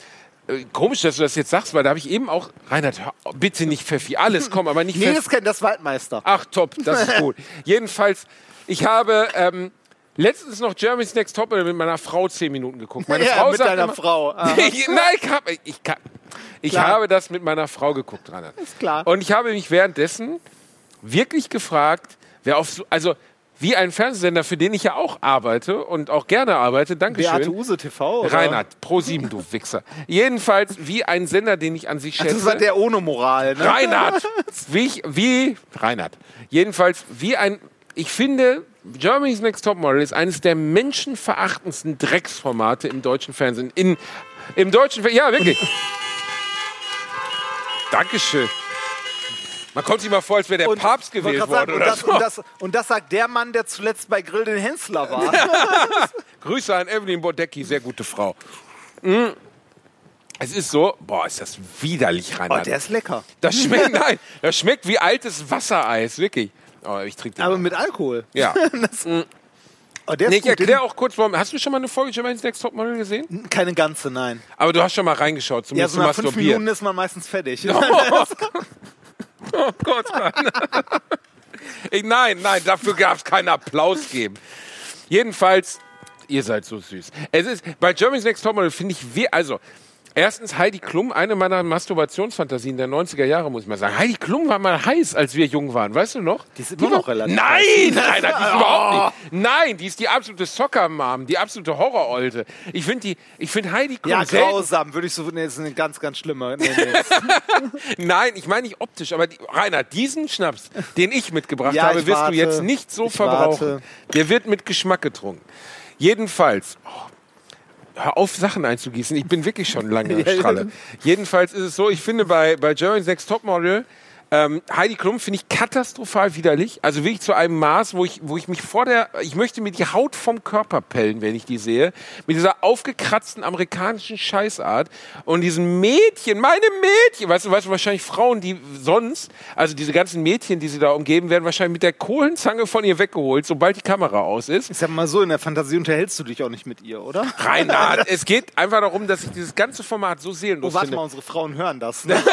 äh, komisch, dass du das jetzt sagst, weil da habe ich eben auch, Reinhard, hör, bitte nicht Pfeffi, alles komm, aber nicht nee, Pfeffi. das kennt das Waldmeister. Ach, top, das ist gut. Jedenfalls, ich habe ähm, letztens noch Germany's Next Top mit meiner Frau zehn Minuten geguckt. Meine Ja, Frau mit deiner immer, Frau. Ich, nein, ich, hab, ich, kann, ich habe das mit meiner Frau geguckt, Reinhard. Ist klar. Und ich habe mich währenddessen wirklich gefragt, wer auf so, also wie ein Fernsehsender, für den ich ja auch arbeite und auch gerne arbeite, Beate Dankeschön. Use TV. Oder? Reinhard, Pro 7, du Wichser. Jedenfalls wie ein Sender, den ich an sich schätze. Das war der ohne Moral, ne? Reinhard! Wie, ich, wie, Reinhard. Jedenfalls, wie ein, ich finde, Germany's Next Topmodel ist eines der menschenverachtendsten Drecksformate im deutschen Fernsehen. In, Im deutschen Fernsehen, ja, wirklich. Dankeschön. Man kommt sich mal vor, als wäre der Und- Papst gewählt worden sagen, oder und, das, so. und, das, und das sagt der Mann, der zuletzt bei Grill den Hensler war. Grüße an Evelyn Bodecki, sehr gute Frau. Mm. Es ist so, boah, ist das widerlich, Oh, Reinhard. der ist lecker. das schmeckt, nein, das schmeckt wie altes Wassereis, wirklich. Oh, ich trinke den. Aber mit Alkohol. ja. Oh, der ist Nee, ich erkläre auch kurz, warum. Hast du schon mal eine Folge Germany's Next Topmodel gesehen? Keine ganze, nein. Aber du hast schon mal reingeschaut, Ja, zumindest so zum nach fünf. Minuten ist man meistens fertig. Oh Gott, nein. Nein, nein, dafür gab es keinen Applaus geben. Jedenfalls, ihr seid so süß. Es ist, bei Germany's Next Topmodel finde ich, also, erstens Heidi Klum, eine meiner Masturbationsfantasien der 90er Jahre, muss ich mal sagen. Heidi Klum war mal heiß, als wir jung waren, weißt du noch? Die ist immer noch relativ Nein, nein, die ist überhaupt nicht. Nein, die ist die absolute Soccer-Mom, die absolute Horrorolte. Ich finde die, ich finde Heidi Klum Ja, grausam, würde ich so. Nee, das ist eine ganz, ganz schlimme. Nee, nee. Nein, ich meine nicht optisch, aber die, Rainer, diesen Schnaps, den ich mitgebracht Ja, habe, ich wirst warte. du jetzt nicht so verbrauchen. warte. Der wird mit Geschmack getrunken. Jedenfalls, oh, hör auf, Sachen einzugießen. Ich bin wirklich schon lange ja. Stralle. Jedenfalls ist es so, ich finde bei, bei Germany's Next Topmodel ähm, Heidi Klum finde ich katastrophal widerlich. Also wirklich zu einem Maß, wo ich, wo ich mich vor der, ich möchte mir die Haut vom Körper pellen, wenn ich die sehe. Mit dieser aufgekratzten amerikanischen Scheißart und diesen Mädchen, meine Mädchen, weißt du, weißt du, wahrscheinlich Frauen, die sonst, also diese ganzen Mädchen, die sie da umgeben, werden wahrscheinlich mit der Kohlenzange von ihr weggeholt, sobald die Kamera aus ist. Ich sag mal so, in der Fantasie unterhältst du dich auch nicht mit ihr, oder? Reinhard, es geht einfach darum, dass ich dieses ganze Format so seelenlos Oh, warte finde. mal, unsere Frauen hören das. Ne?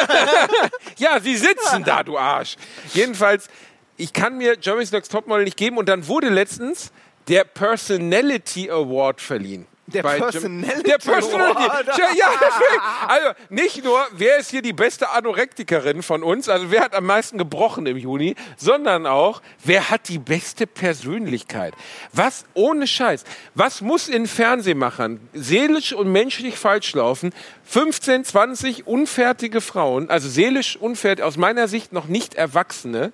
Ja, sie sitzen da, du Arsch. Jedenfalls, ich kann mir Germany's Next Topmodel nicht geben und dann wurde letztens der Personality Award verliehen. Der Bei Personality Der Personality. Ja, deswegen. also nicht nur, wer ist hier die beste Anorektikerin von uns, also wer hat am meisten gebrochen im Juni, sondern auch, wer hat die beste Persönlichkeit. Was, ohne Scheiß, was muss in Fernsehmachern seelisch und menschlich falsch laufen? 15, 20 unfertige Frauen, also seelisch unfertig, aus meiner Sicht noch nicht Erwachsene,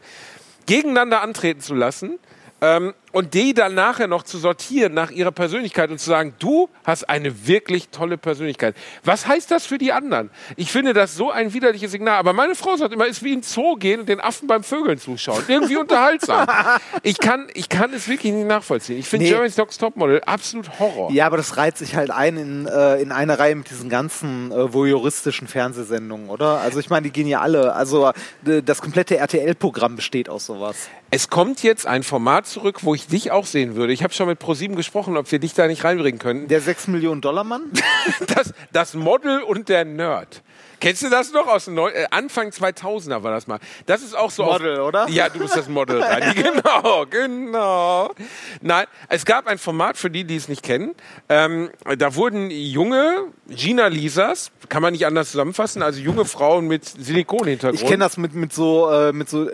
gegeneinander antreten zu lassen ähm, und die dann nachher noch zu sortieren nach ihrer Persönlichkeit und zu sagen, du hast eine wirklich tolle Persönlichkeit. Was heißt das für die anderen? Ich finde das so ein widerliches Signal. Aber meine Frau sagt immer, es ist wie in Zoo gehen und den Affen beim Vögeln zuschauen. Irgendwie unterhaltsam. Ich kann, ich kann es wirklich nicht nachvollziehen. Ich finde Nee. Jeremy's Dogs Topmodel absolut Horror. Ja, aber das reiht sich halt ein in, äh, in eine Reihe mit diesen ganzen äh, voyeuristischen Fernsehsendungen, oder? Also ich meine, die gehen ja alle. Also äh, das komplette RTL-Programm besteht aus sowas. Es kommt jetzt ein Format zurück, wo ich dich auch sehen würde. Ich habe schon mit ProSieben gesprochen, ob wir dich da nicht reinbringen können. Der 6 Millionen Dollar Mann? Das, das Model und der Nerd. Kennst du das noch aus Neu äh, Anfang 2000er war das mal. Das ist auch so Model, auf, oder? Ja, du bist das Model. Reini. genau, genau. Nein, es gab ein Format für die, die es nicht kennen. Ähm, da wurden junge Gina Lisas, kann man nicht anders zusammenfassen, also junge Frauen mit Silikonhintergrund. Ich kenne das mit, mit so, äh, mit so.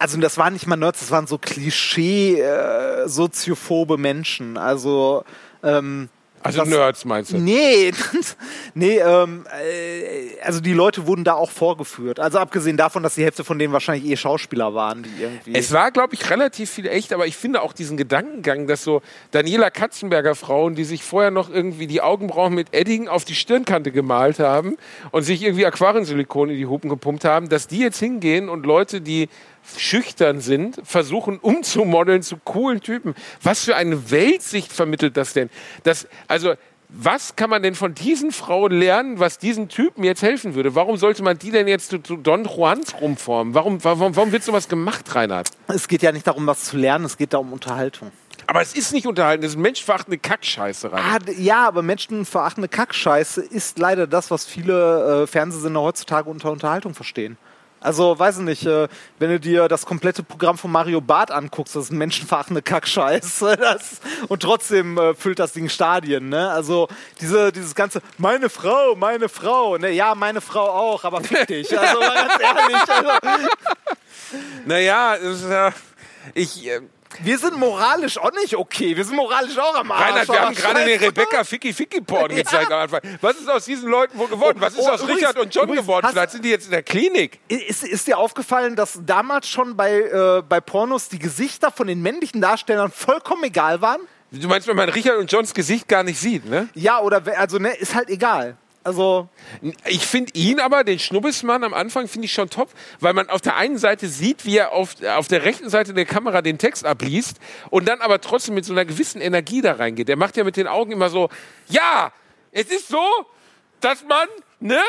Also das waren nicht mal Nerds, das waren so Klischee äh, soziophobe Menschen. Also ähm, Also das- Nerds meinst du? Nee, nee, ähm, äh, also die Leute wurden da auch vorgeführt. Also abgesehen davon, dass die Hälfte von denen wahrscheinlich eh Schauspieler waren, die irgendwie. Es war, glaube ich, relativ viel echt, aber ich finde auch diesen Gedankengang, dass so Daniela Katzenberger Frauen, die sich vorher noch irgendwie die Augenbrauen mit Edding auf die Stirnkante gemalt haben und sich irgendwie Aquariensilikon in die Hupen gepumpt haben, dass die jetzt hingehen und Leute, die schüchtern sind, versuchen umzumodeln zu coolen Typen. Was für eine Weltsicht vermittelt das denn? Das, also, was kann man denn von diesen Frauen lernen, was diesen Typen jetzt helfen würde? Warum sollte man die denn jetzt zu, zu Don Juans rumformen? Warum, warum, warum wird sowas gemacht, Reinhard? es geht ja nicht darum, was zu lernen, es geht da um Unterhaltung. Aber es ist nicht unterhalten, das ist menschverachtende Kackscheiße rein. Ah, ja, aber menschenverachtende Kackscheiße ist leider das, was viele äh, Fernsehsender heutzutage unter Unterhaltung verstehen. Also, weiß ich nicht, äh, wenn du dir das komplette Programm von Mario Barth anguckst, das ist menschenverachtende Kackscheiße. Das, und trotzdem äh, füllt das Ding Stadien, ne? Also, diese, dieses ganze, meine Frau, meine Frau, ne? Ja, meine Frau auch, aber fick dich. Also, mal ganz ehrlich, also, Naja, ist, äh, ich, äh, wir sind moralisch auch nicht okay. Wir sind moralisch auch am Arsch. Reinhard, wir haben gerade den Rebecca Ficky Ficky Porn gezeigt am Anfang. Was ist aus diesen Leuten wohl geworden? Was ist Oh, aus übrigens- Richard und John übrigens, geworden? Vielleicht sind die jetzt in der Klinik. Ist, ist dir aufgefallen, dass damals schon bei, äh, bei Pornos die Gesichter von den männlichen Darstellern vollkommen egal waren? Du meinst, wenn man Richard und Johns Gesicht gar nicht sieht, ne? Ja, oder also ne, ist halt egal. Also Ich finde ihn aber, den Schnubbismann am Anfang, finde ich schon top, weil man auf der einen Seite sieht, wie er auf, auf der rechten Seite der Kamera den Text abliest und dann aber trotzdem mit so einer gewissen Energie da reingeht. Der macht ja mit den Augen immer so, ja, es ist so, dass man Ne?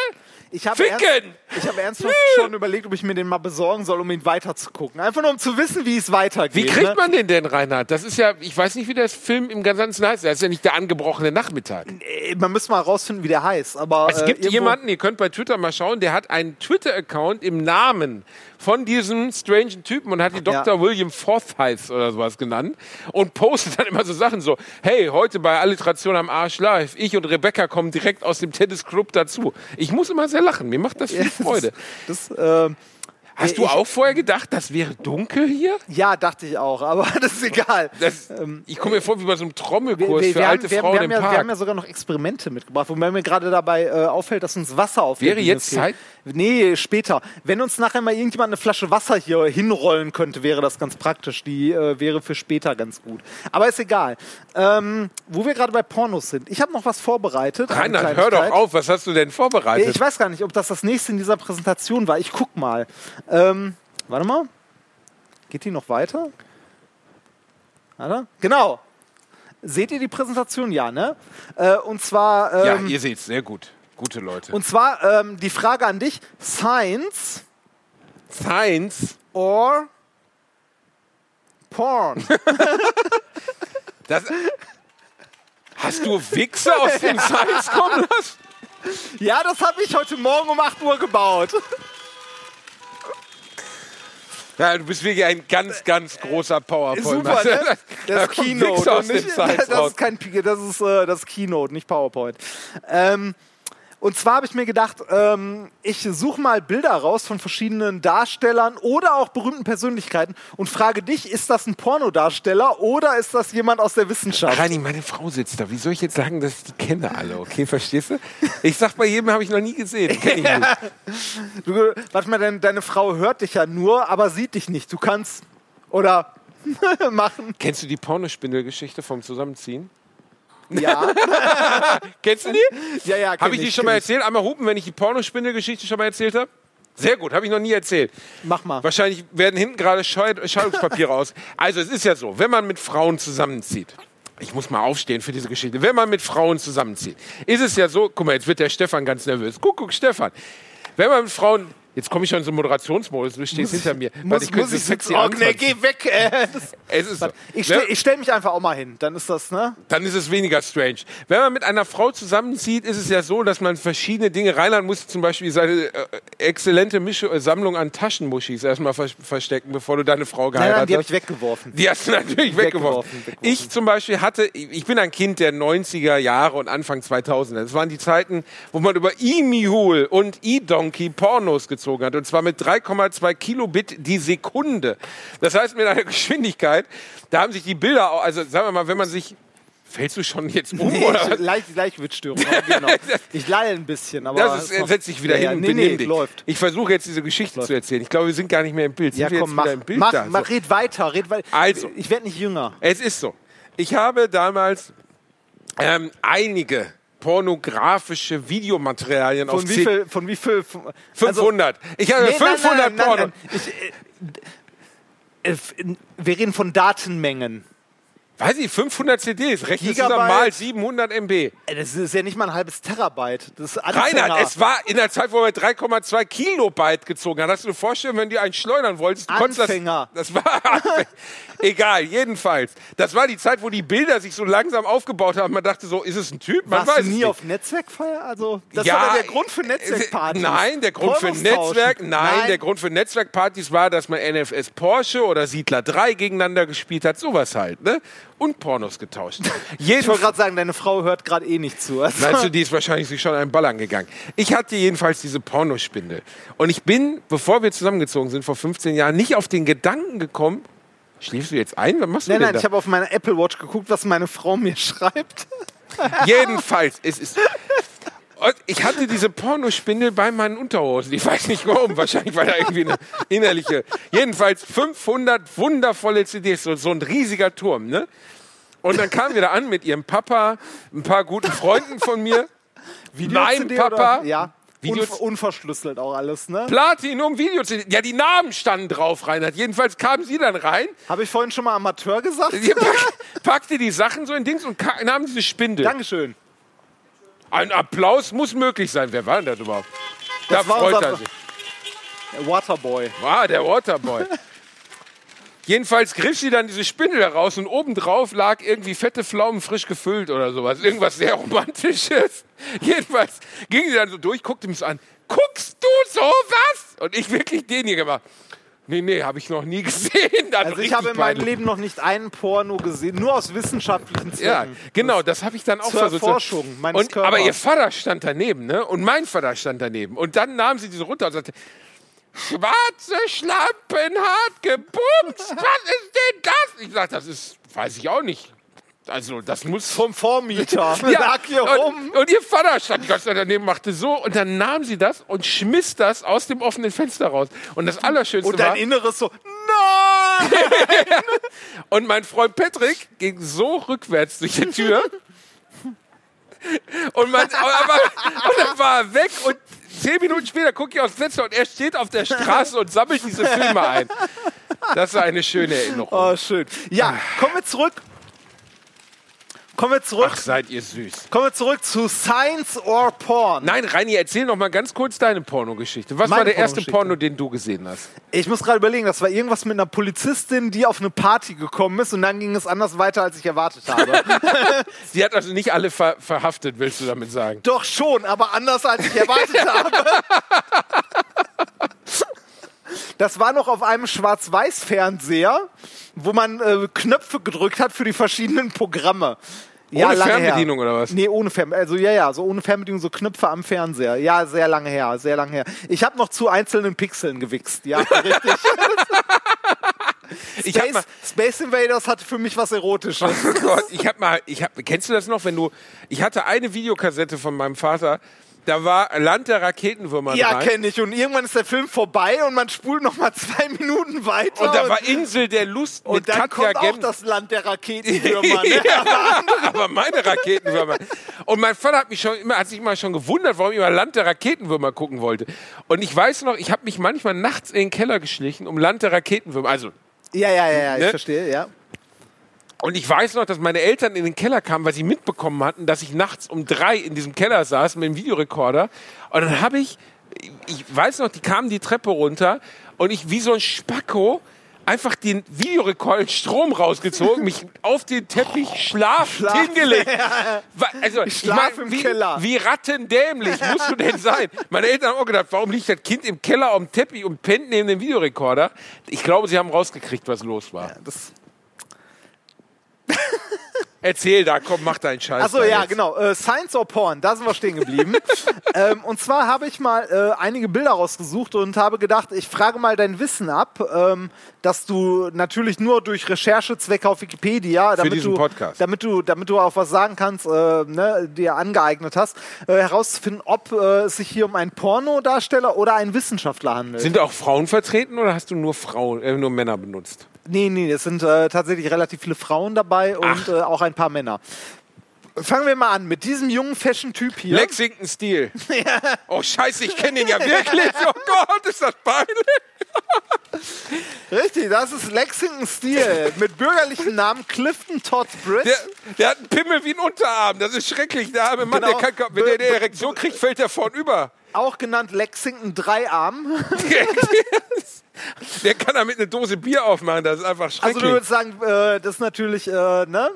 Ich habe Ficken! ernst, ich habe ernsthaft schon überlegt, ob ich mir den mal besorgen soll, um ihn weiterzugucken. Einfach nur um zu wissen, wie es weitergeht. Wie kriegt ne? man den denn, Reinhard? Das ist ja, ich weiß nicht, wie das Film im Ganzen heißt. Das ist ja nicht der angebrochene Nachmittag. Äh, Man müsste mal rausfinden, wie der heißt. Aber Es äh, gibt irgendwo- jemanden, ihr könnt bei Twitter mal schauen, der hat einen Twitter-Account im Namen von diesem strangen Typen und hat die Dr. William Forsyth oder sowas genannt und postet dann immer so Sachen so, hey, heute bei Alliteration am Arsch live, ich und Rebecca kommen direkt aus dem Tennisclub dazu. Ich muss immer sehr lachen, mir macht das viel Freude. Das, äh, Hast du ich- auch vorher gedacht, das wäre dunkel hier? ja, dachte ich auch, aber das ist egal. Das, ich komme mir vor wie bei so einem Trommelkurs Ähm, Wir, für wir, alte wir, Frauen wir, haben im ja, wir Park. haben ja sogar noch Experimente mitgebracht, wobei mir gerade dabei äh, auffällt, dass uns Wasser auf Wäre jetzt fehlt. Zeit? Nee, später. Wenn uns nachher mal irgendjemand eine Flasche Wasser hier hinrollen könnte, wäre das ganz praktisch. Die äh, wäre für später ganz gut. Aber ist egal. Ähm, wo wir gerade bei Pornos sind. Ich habe noch was vorbereitet. Reinhard, hör doch auf, was hast du denn vorbereitet? Ich weiß gar nicht, ob das das nächste in dieser Präsentation war. Ich guck mal. Ähm, warte mal. Geht die noch weiter? Warte. Genau. Seht ihr die Präsentation? Ja, ne? Äh, und zwar. ja, Ähm, ihr seht sehr gut. Gute Leute. und zwar ähm, die Frage an dich: Science Science, or Porn? das. Hast du Wichse aus dem Science kommen lassen? ja, das habe ich heute Morgen um 8 Uhr gebaut. Ja, du bist wirklich ein ganz, ganz großer PowerPoint. Super, ne? Da Das kommt Keynote. Dem nicht, das ist kein das ist äh, das Keynote, nicht PowerPoint. Ähm, und zwar habe ich mir gedacht, ähm, ich suche mal Bilder raus von verschiedenen Darstellern oder auch berühmten Persönlichkeiten und frage dich, ist das ein Pornodarsteller oder ist das jemand aus der Wissenschaft? Rani, meine Frau sitzt da. Wie soll ich jetzt sagen, dass ich die kenne alle? Okay, verstehst du? Ich sag bei jedem, habe ich noch nie gesehen. Kenn ich nicht. Du, warte mal, dein, deine Frau hört dich ja nur, aber sieht dich nicht. Du kannst oder machen. Kennst du die Pornospindelgeschichte vom Zusammenziehen? Ja, Kennst du die? ja, ja. Habe ich die schon mal erzählt? Einmal hupen, wenn ich die Pornospindelgeschichte schon mal erzählt habe? Sehr gut, habe ich noch nie erzählt. Mach mal. Wahrscheinlich werden hinten gerade Scheid- Scheidungspapiere aus. Also es ist ja so, wenn man mit Frauen zusammenzieht, ich muss mal aufstehen für diese Geschichte, wenn man mit Frauen zusammenzieht, ist es ja so, guck mal, jetzt wird der Stefan ganz nervös. Guck, guck, Stefan. Wenn man mit Frauen, jetzt komme ich schon in so einen Moderationsmodus, du stehst hinter mir. Muss, Warte, muss ich so sitzen? sexy Oh, nee, geh weg. Äh, Es ist so. ich Wenn- stell, ich stell mich einfach auch mal hin. Dann ist das, ne? dann ist es weniger strange. Wenn man mit einer Frau zusammenzieht, ist es ja so, dass man verschiedene Dinge, Rheinland muss zum Beispiel seine äh, exzellente Misch äh, Sammlung an Taschenmuschis erstmal vers verstecken, bevor du deine Frau geheiratet nein, die habe hast. ich weggeworfen. Die hast du natürlich weggeworfen. Weggeworfen, weggeworfen. Ich zum Beispiel hatte, ich bin ein Kind der 90er Jahre und Anfang 2000er. Das waren die Zeiten, wo man über E-Mule und E-Donkey Pornos gezogen hat. Und zwar mit 3,2 Kilobit die Sekunde. Das heißt mit einer Geschwindigkeit, da haben sich die Bilder, auch- also sagen wir mal, wenn man sich, fällst du schon jetzt um Nee, oder was? ich, leicht, Leichtwitzstörung. aber Genau. Ich lalle ein bisschen, aber. Das ist, setz dich wieder Ja, hin und nee, benimm nee, dich. läuft. Ich versuche jetzt diese Geschichte zu erzählen. Ich glaube, wir sind gar nicht mehr im Bild. Sind Ja, wir komm, mach. wieder im Bild mach, da? mach red weiter, red weiter. Also. Ich werde nicht jünger. Es ist so. Ich habe damals ähm, einige pornografische Videomaterialien auf Von wie C- viel? Von wie viel? von- also- 500. ich habe Nee, nein, 500 nein, nein, Porno. nein, Ich, äh, äh, wir reden von Datenmengen. Weiß ich, 500 CDs. Rechnen zusammen mal 700 MB. Äh, Das ist ja nicht mal ein halbes Terabyte. Das ist Anfänger. Reinhard, es war in der Zeit, wo man 3,2 Kilobyte gezogen hat. Hast du dir vorstellen, wenn du einen schleudern wolltest, du Anfänger. das. Das war egal, jedenfalls. Das war die Zeit, wo die Bilder sich so langsam aufgebaut haben. Man dachte so, ist es ein Typ? Man Warst weiß du nie auf Netzwerkfeier? Also, das Ja, war der Grund für Netzwerkpartys. Nein, der Grund für. Netzwerk, nein, der Grund für Netzwerkpartys war, dass man NFS Porsche oder Siedler 3 gegeneinander gespielt hat, sowas halt, ne? Und Pornos getauscht. Ich wollte gerade sagen, deine Frau hört gerade eh nicht zu. Also, Meinst du, die ist wahrscheinlich sich schon einen Ball angegangen. Ich hatte jedenfalls diese Pornospindel. Und ich bin, bevor wir zusammengezogen sind, vor 15 Jahren, nicht auf den Gedanken gekommen, schläfst du jetzt ein? Was machst du nein, denn nein, da? ich habe auf meiner Apple Watch geguckt, was meine Frau mir schreibt. Jedenfalls, es ist. Ich hatte diese Pornospindel bei meinen Unterhosen. Ich weiß nicht warum. Wahrscheinlich war da irgendwie eine innerliche. Jedenfalls 500 wundervolle CDs. So, so ein riesiger Turm, ne? Und dann kamen wir da an mit ihrem Papa, ein paar guten Freunden von mir. mein Video-CD Papa. Oder? Ja. Video- Unver unverschlüsselt auch alles, ne? Platinum Video. Ja, die Namen standen drauf, Reinhard. Jedenfalls kamen sie dann rein, Habe ich vorhin schon mal Amateur gesagt? sie pack, packte die Sachen so in Dings und nahm diese Spindel. Dankeschön. Ein Applaus muss möglich sein. Wer war denn das überhaupt? Das da war freut er sich. Waterboy. Ah, der Waterboy. Jedenfalls griff sie dann diese Spindel heraus und obendrauf lag irgendwie fette Pflaumen frisch gefüllt oder sowas. Irgendwas sehr Romantisches. Jedenfalls ging sie dann so durch, guckte mich so an. Guckst du sowas? Und ich wirklich den hier gemacht. Nee, nee, habe ich noch nie gesehen. Also ich habe in meinem peinlich. Leben noch nicht einen Porno gesehen, nur aus wissenschaftlichen Zwecken. Ja, genau, das habe ich dann auch Zur versucht. Erforschung meines und, aber Körpers. ihr Vater stand daneben, ne? Und mein Vater stand daneben. Und dann nahm sie diese runter und sagte, schwarze Schlampen hart gebumst. Was ist denn das? Ich sag, das ist, weiß ich auch nicht. Also, das muss Vom Vormieter. Lag hier rum. und, und ihr Vater stand die ganze Zeit daneben, machte so und dann nahm sie das und schmiss das aus dem offenen Fenster raus. Und das Allerschönste Und war, dein Inneres so, nein! und mein Freund Patrick ging so rückwärts durch die Tür. Und, man, aber, und dann war er weg und zehn Minuten später gucke ich aufs Fenster und er steht auf der Straße und sammelt diese Filme ein. Das war eine schöne Erinnerung. Oh, schön. Ja, kommen wir zurück. Kommen wir zurück. Ach, seid ihr süß. Kommen wir zurück zu Science or Porn. Nein, Reini, erzähl noch mal ganz kurz deine Pornogeschichte. Was war Meine der erste. Porno, den du gesehen hast? Ich muss gerade überlegen, das war irgendwas mit einer Polizistin, die auf eine Party gekommen ist und dann ging es anders weiter, als ich erwartet habe. Sie hat also nicht alle ver verhaftet, willst du damit sagen? Doch schon, aber anders, als ich erwartet habe. Das war noch auf einem Schwarz-Weiß-Fernseher, wo man äh, Knöpfe gedrückt hat für die verschiedenen Programme. Ohne lange Fernbedienung her. oder was? Nee, ohne Fernbedienung. Also ja, ja, so ohne Fernbedienung, so Knöpfe am Fernseher. Ja, sehr lange her, sehr lange her. Ich habe noch zu einzelnen Pixeln gewichst. Ja, richtig. Ich hab mal, Space, Space Invaders hatte für mich was Erotisches. Oh Gott, ich hab mal, ich hab, kennst du das noch, wenn du, ich hatte eine Videokassette von meinem Vater, da war Land der Raketenwürmer Ja, kenne ich. Und irgendwann ist der Film vorbei und man spult noch mal zwei Minuten weiter. Und da war Insel der Lust mit und dann Katja kommt auch das Land der Raketenwürmer. Ne? ja, aber meine Raketenwürmer. Und mein Vater hat mich schon immer, hat sich immer schon gewundert, warum ich immer Land der Raketenwürmer gucken wollte. Und ich weiß noch, ich habe mich manchmal nachts in den Keller geschlichen, um Land der Raketenwürmer, also Ja, ja, ja, ja, ich Ne? verstehe, ja. Und ich weiß noch, dass meine Eltern in den Keller kamen, weil sie mitbekommen hatten, dass ich nachts um drei in diesem Keller saß mit dem Videorekorder. Und dann habe ich, ich weiß noch, die kamen die Treppe runter und ich wie so ein Spacko einfach den Videorekorder Strom rausgezogen, mich auf den Teppich schlafend Schlaf- hingelegt. Also, ich schlaf mein, im wie, Keller. wie rattendämlich musst du denn sein? Meine Eltern haben auch gedacht, warum liegt das Kind im Keller auf dem Teppich und pennt neben dem Videorekorder? Ich glaube, sie haben rausgekriegt, was los war. Das, Erzähl da, komm, mach deinen Scheiß. Achso, ja, jetzt. genau. Äh, Science or Porn, da sind wir stehen geblieben. ähm, und zwar habe ich mal äh, einige Bilder rausgesucht und habe gedacht, ich frage mal dein Wissen ab, ähm, dass du natürlich nur durch Recherchezwecke auf Wikipedia, damit du, Podcast. damit du, damit du auch was sagen kannst, äh, ne, dir angeeignet hast, äh, herauszufinden, ob äh, es sich hier um einen Pornodarsteller oder einen Wissenschaftler handelt. Sind auch Frauen vertreten oder hast du nur Frauen, äh, nur Männer benutzt? Nee, nee, es sind äh, tatsächlich relativ viele Frauen dabei und äh, auch ein paar Männer. Fangen wir mal an mit diesem jungen Fashion-Typ hier. Lexington Steel. Oh Scheiße, ich kenne den ja wirklich. Oh Gott, ist das peinlich. Richtig, das ist Lexington Steel mit bürgerlichen Namen Clifton Todd Britt. Der, der hat einen Pimmel wie einen Unterarm. Das ist schrecklich. Der arme Mann, Genau. der kann, wenn der eine Erektion kriegt, fällt der vorn über. Auch genannt Lexington Dreiarm. Der kann damit eine Dose Bier aufmachen. Das ist einfach Also schrecklich. du würdest sagen, äh, das ist natürlich, äh, ne?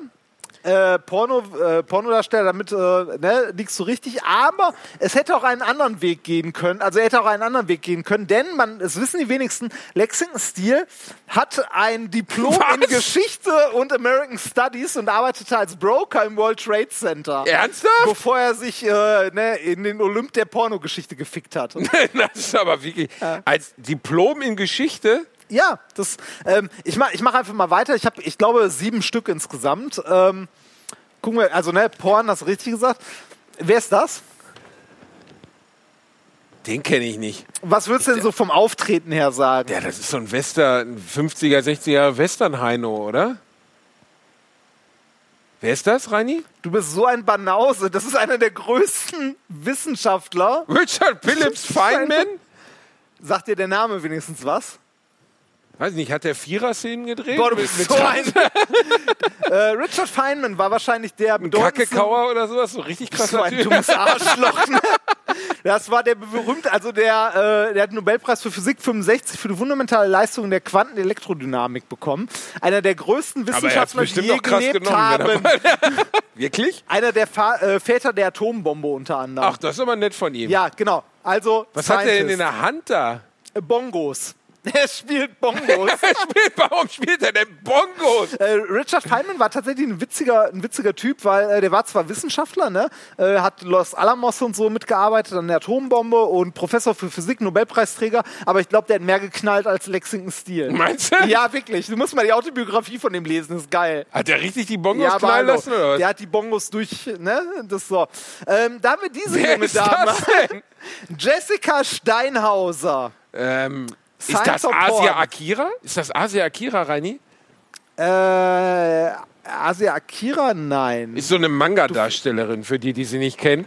Äh, Porno, äh, Pornodarsteller, damit äh, ne, liegst du richtig, aber es hätte auch einen anderen Weg gehen können, also er hätte auch einen anderen Weg gehen können, denn man, es wissen die wenigsten, Lexington Steel hat ein Diplom in Was? Geschichte und American Studies und arbeitete als Broker im World Trade Center. Ernsthaft? Bevor er sich äh, ne, in den Olymp der Pornogeschichte gefickt hat. das ist aber wirklich. Als Diplom in Geschichte. Ja, das, ähm, ich mache ich mach einfach mal weiter. Ich habe, ich glaube, sieben Stück insgesamt. Ähm, gucken wir, also, ne, Porn, hast du richtig gesagt. Wer ist das? Den kenne ich nicht. Was würdest du denn so vom Auftreten her sagen? Ja, das ist so ein Western, 50er, 60er Western-Heino, oder? Wer ist das, Reini? Du bist so ein Banause. Das ist einer der größten Wissenschaftler. Richard Phillips Feynman? Sagt dir der Name wenigstens was? Weiß nicht, hat der Vierer-Szenen gedreht? Boah, du bist mit so ein. äh, Richard Feynman war wahrscheinlich der bedeutendste. Kackekauer oder sowas? So richtig So krasser ein Typ. dummes Arschloch. ne? Das war der berühmte, also der, äh, der hat den Nobelpreis für Physik 65 für die fundamentale Leistung der Quantenelektrodynamik bekommen. Einer der größten er Wissenschaftler, die je gelebt genommen, haben. wenn er- Wirklich? Einer der Fa äh, Väter der Atombombe unter anderem. Ach, das ist aber nett von ihm. Ja, genau. Also Was hat er denn in Scientist. der Hand da? Bongos. Er spielt Bongos. Er spielt, warum spielt er denn Bongos? Äh, Richard Feynman war tatsächlich ein witziger, ein witziger Typ, weil äh, der war zwar Wissenschaftler, ne, äh, hat Los Alamos und so mitgearbeitet an der Atombombe und Professor für Physik, Nobelpreisträger, aber ich glaube, der hat mehr geknallt als Lexington Steele. Meinst du? Ja, wirklich. Du musst mal die Autobiografie von dem lesen, ist geil. Hat er richtig die Bongos Ja, knallen lassen oder was? der hat die Bongos durch, ne, das so. Ähm, da haben wir diese Wer junge Dame, das? Jessica Steinhauser. Ähm, ist Science das or Porn? Asia Akira? Ist das Asia Akira, Reini? Äh, Asia Akira? Nein. Ist so eine Manga-Darstellerin, für die, die sie nicht kennen.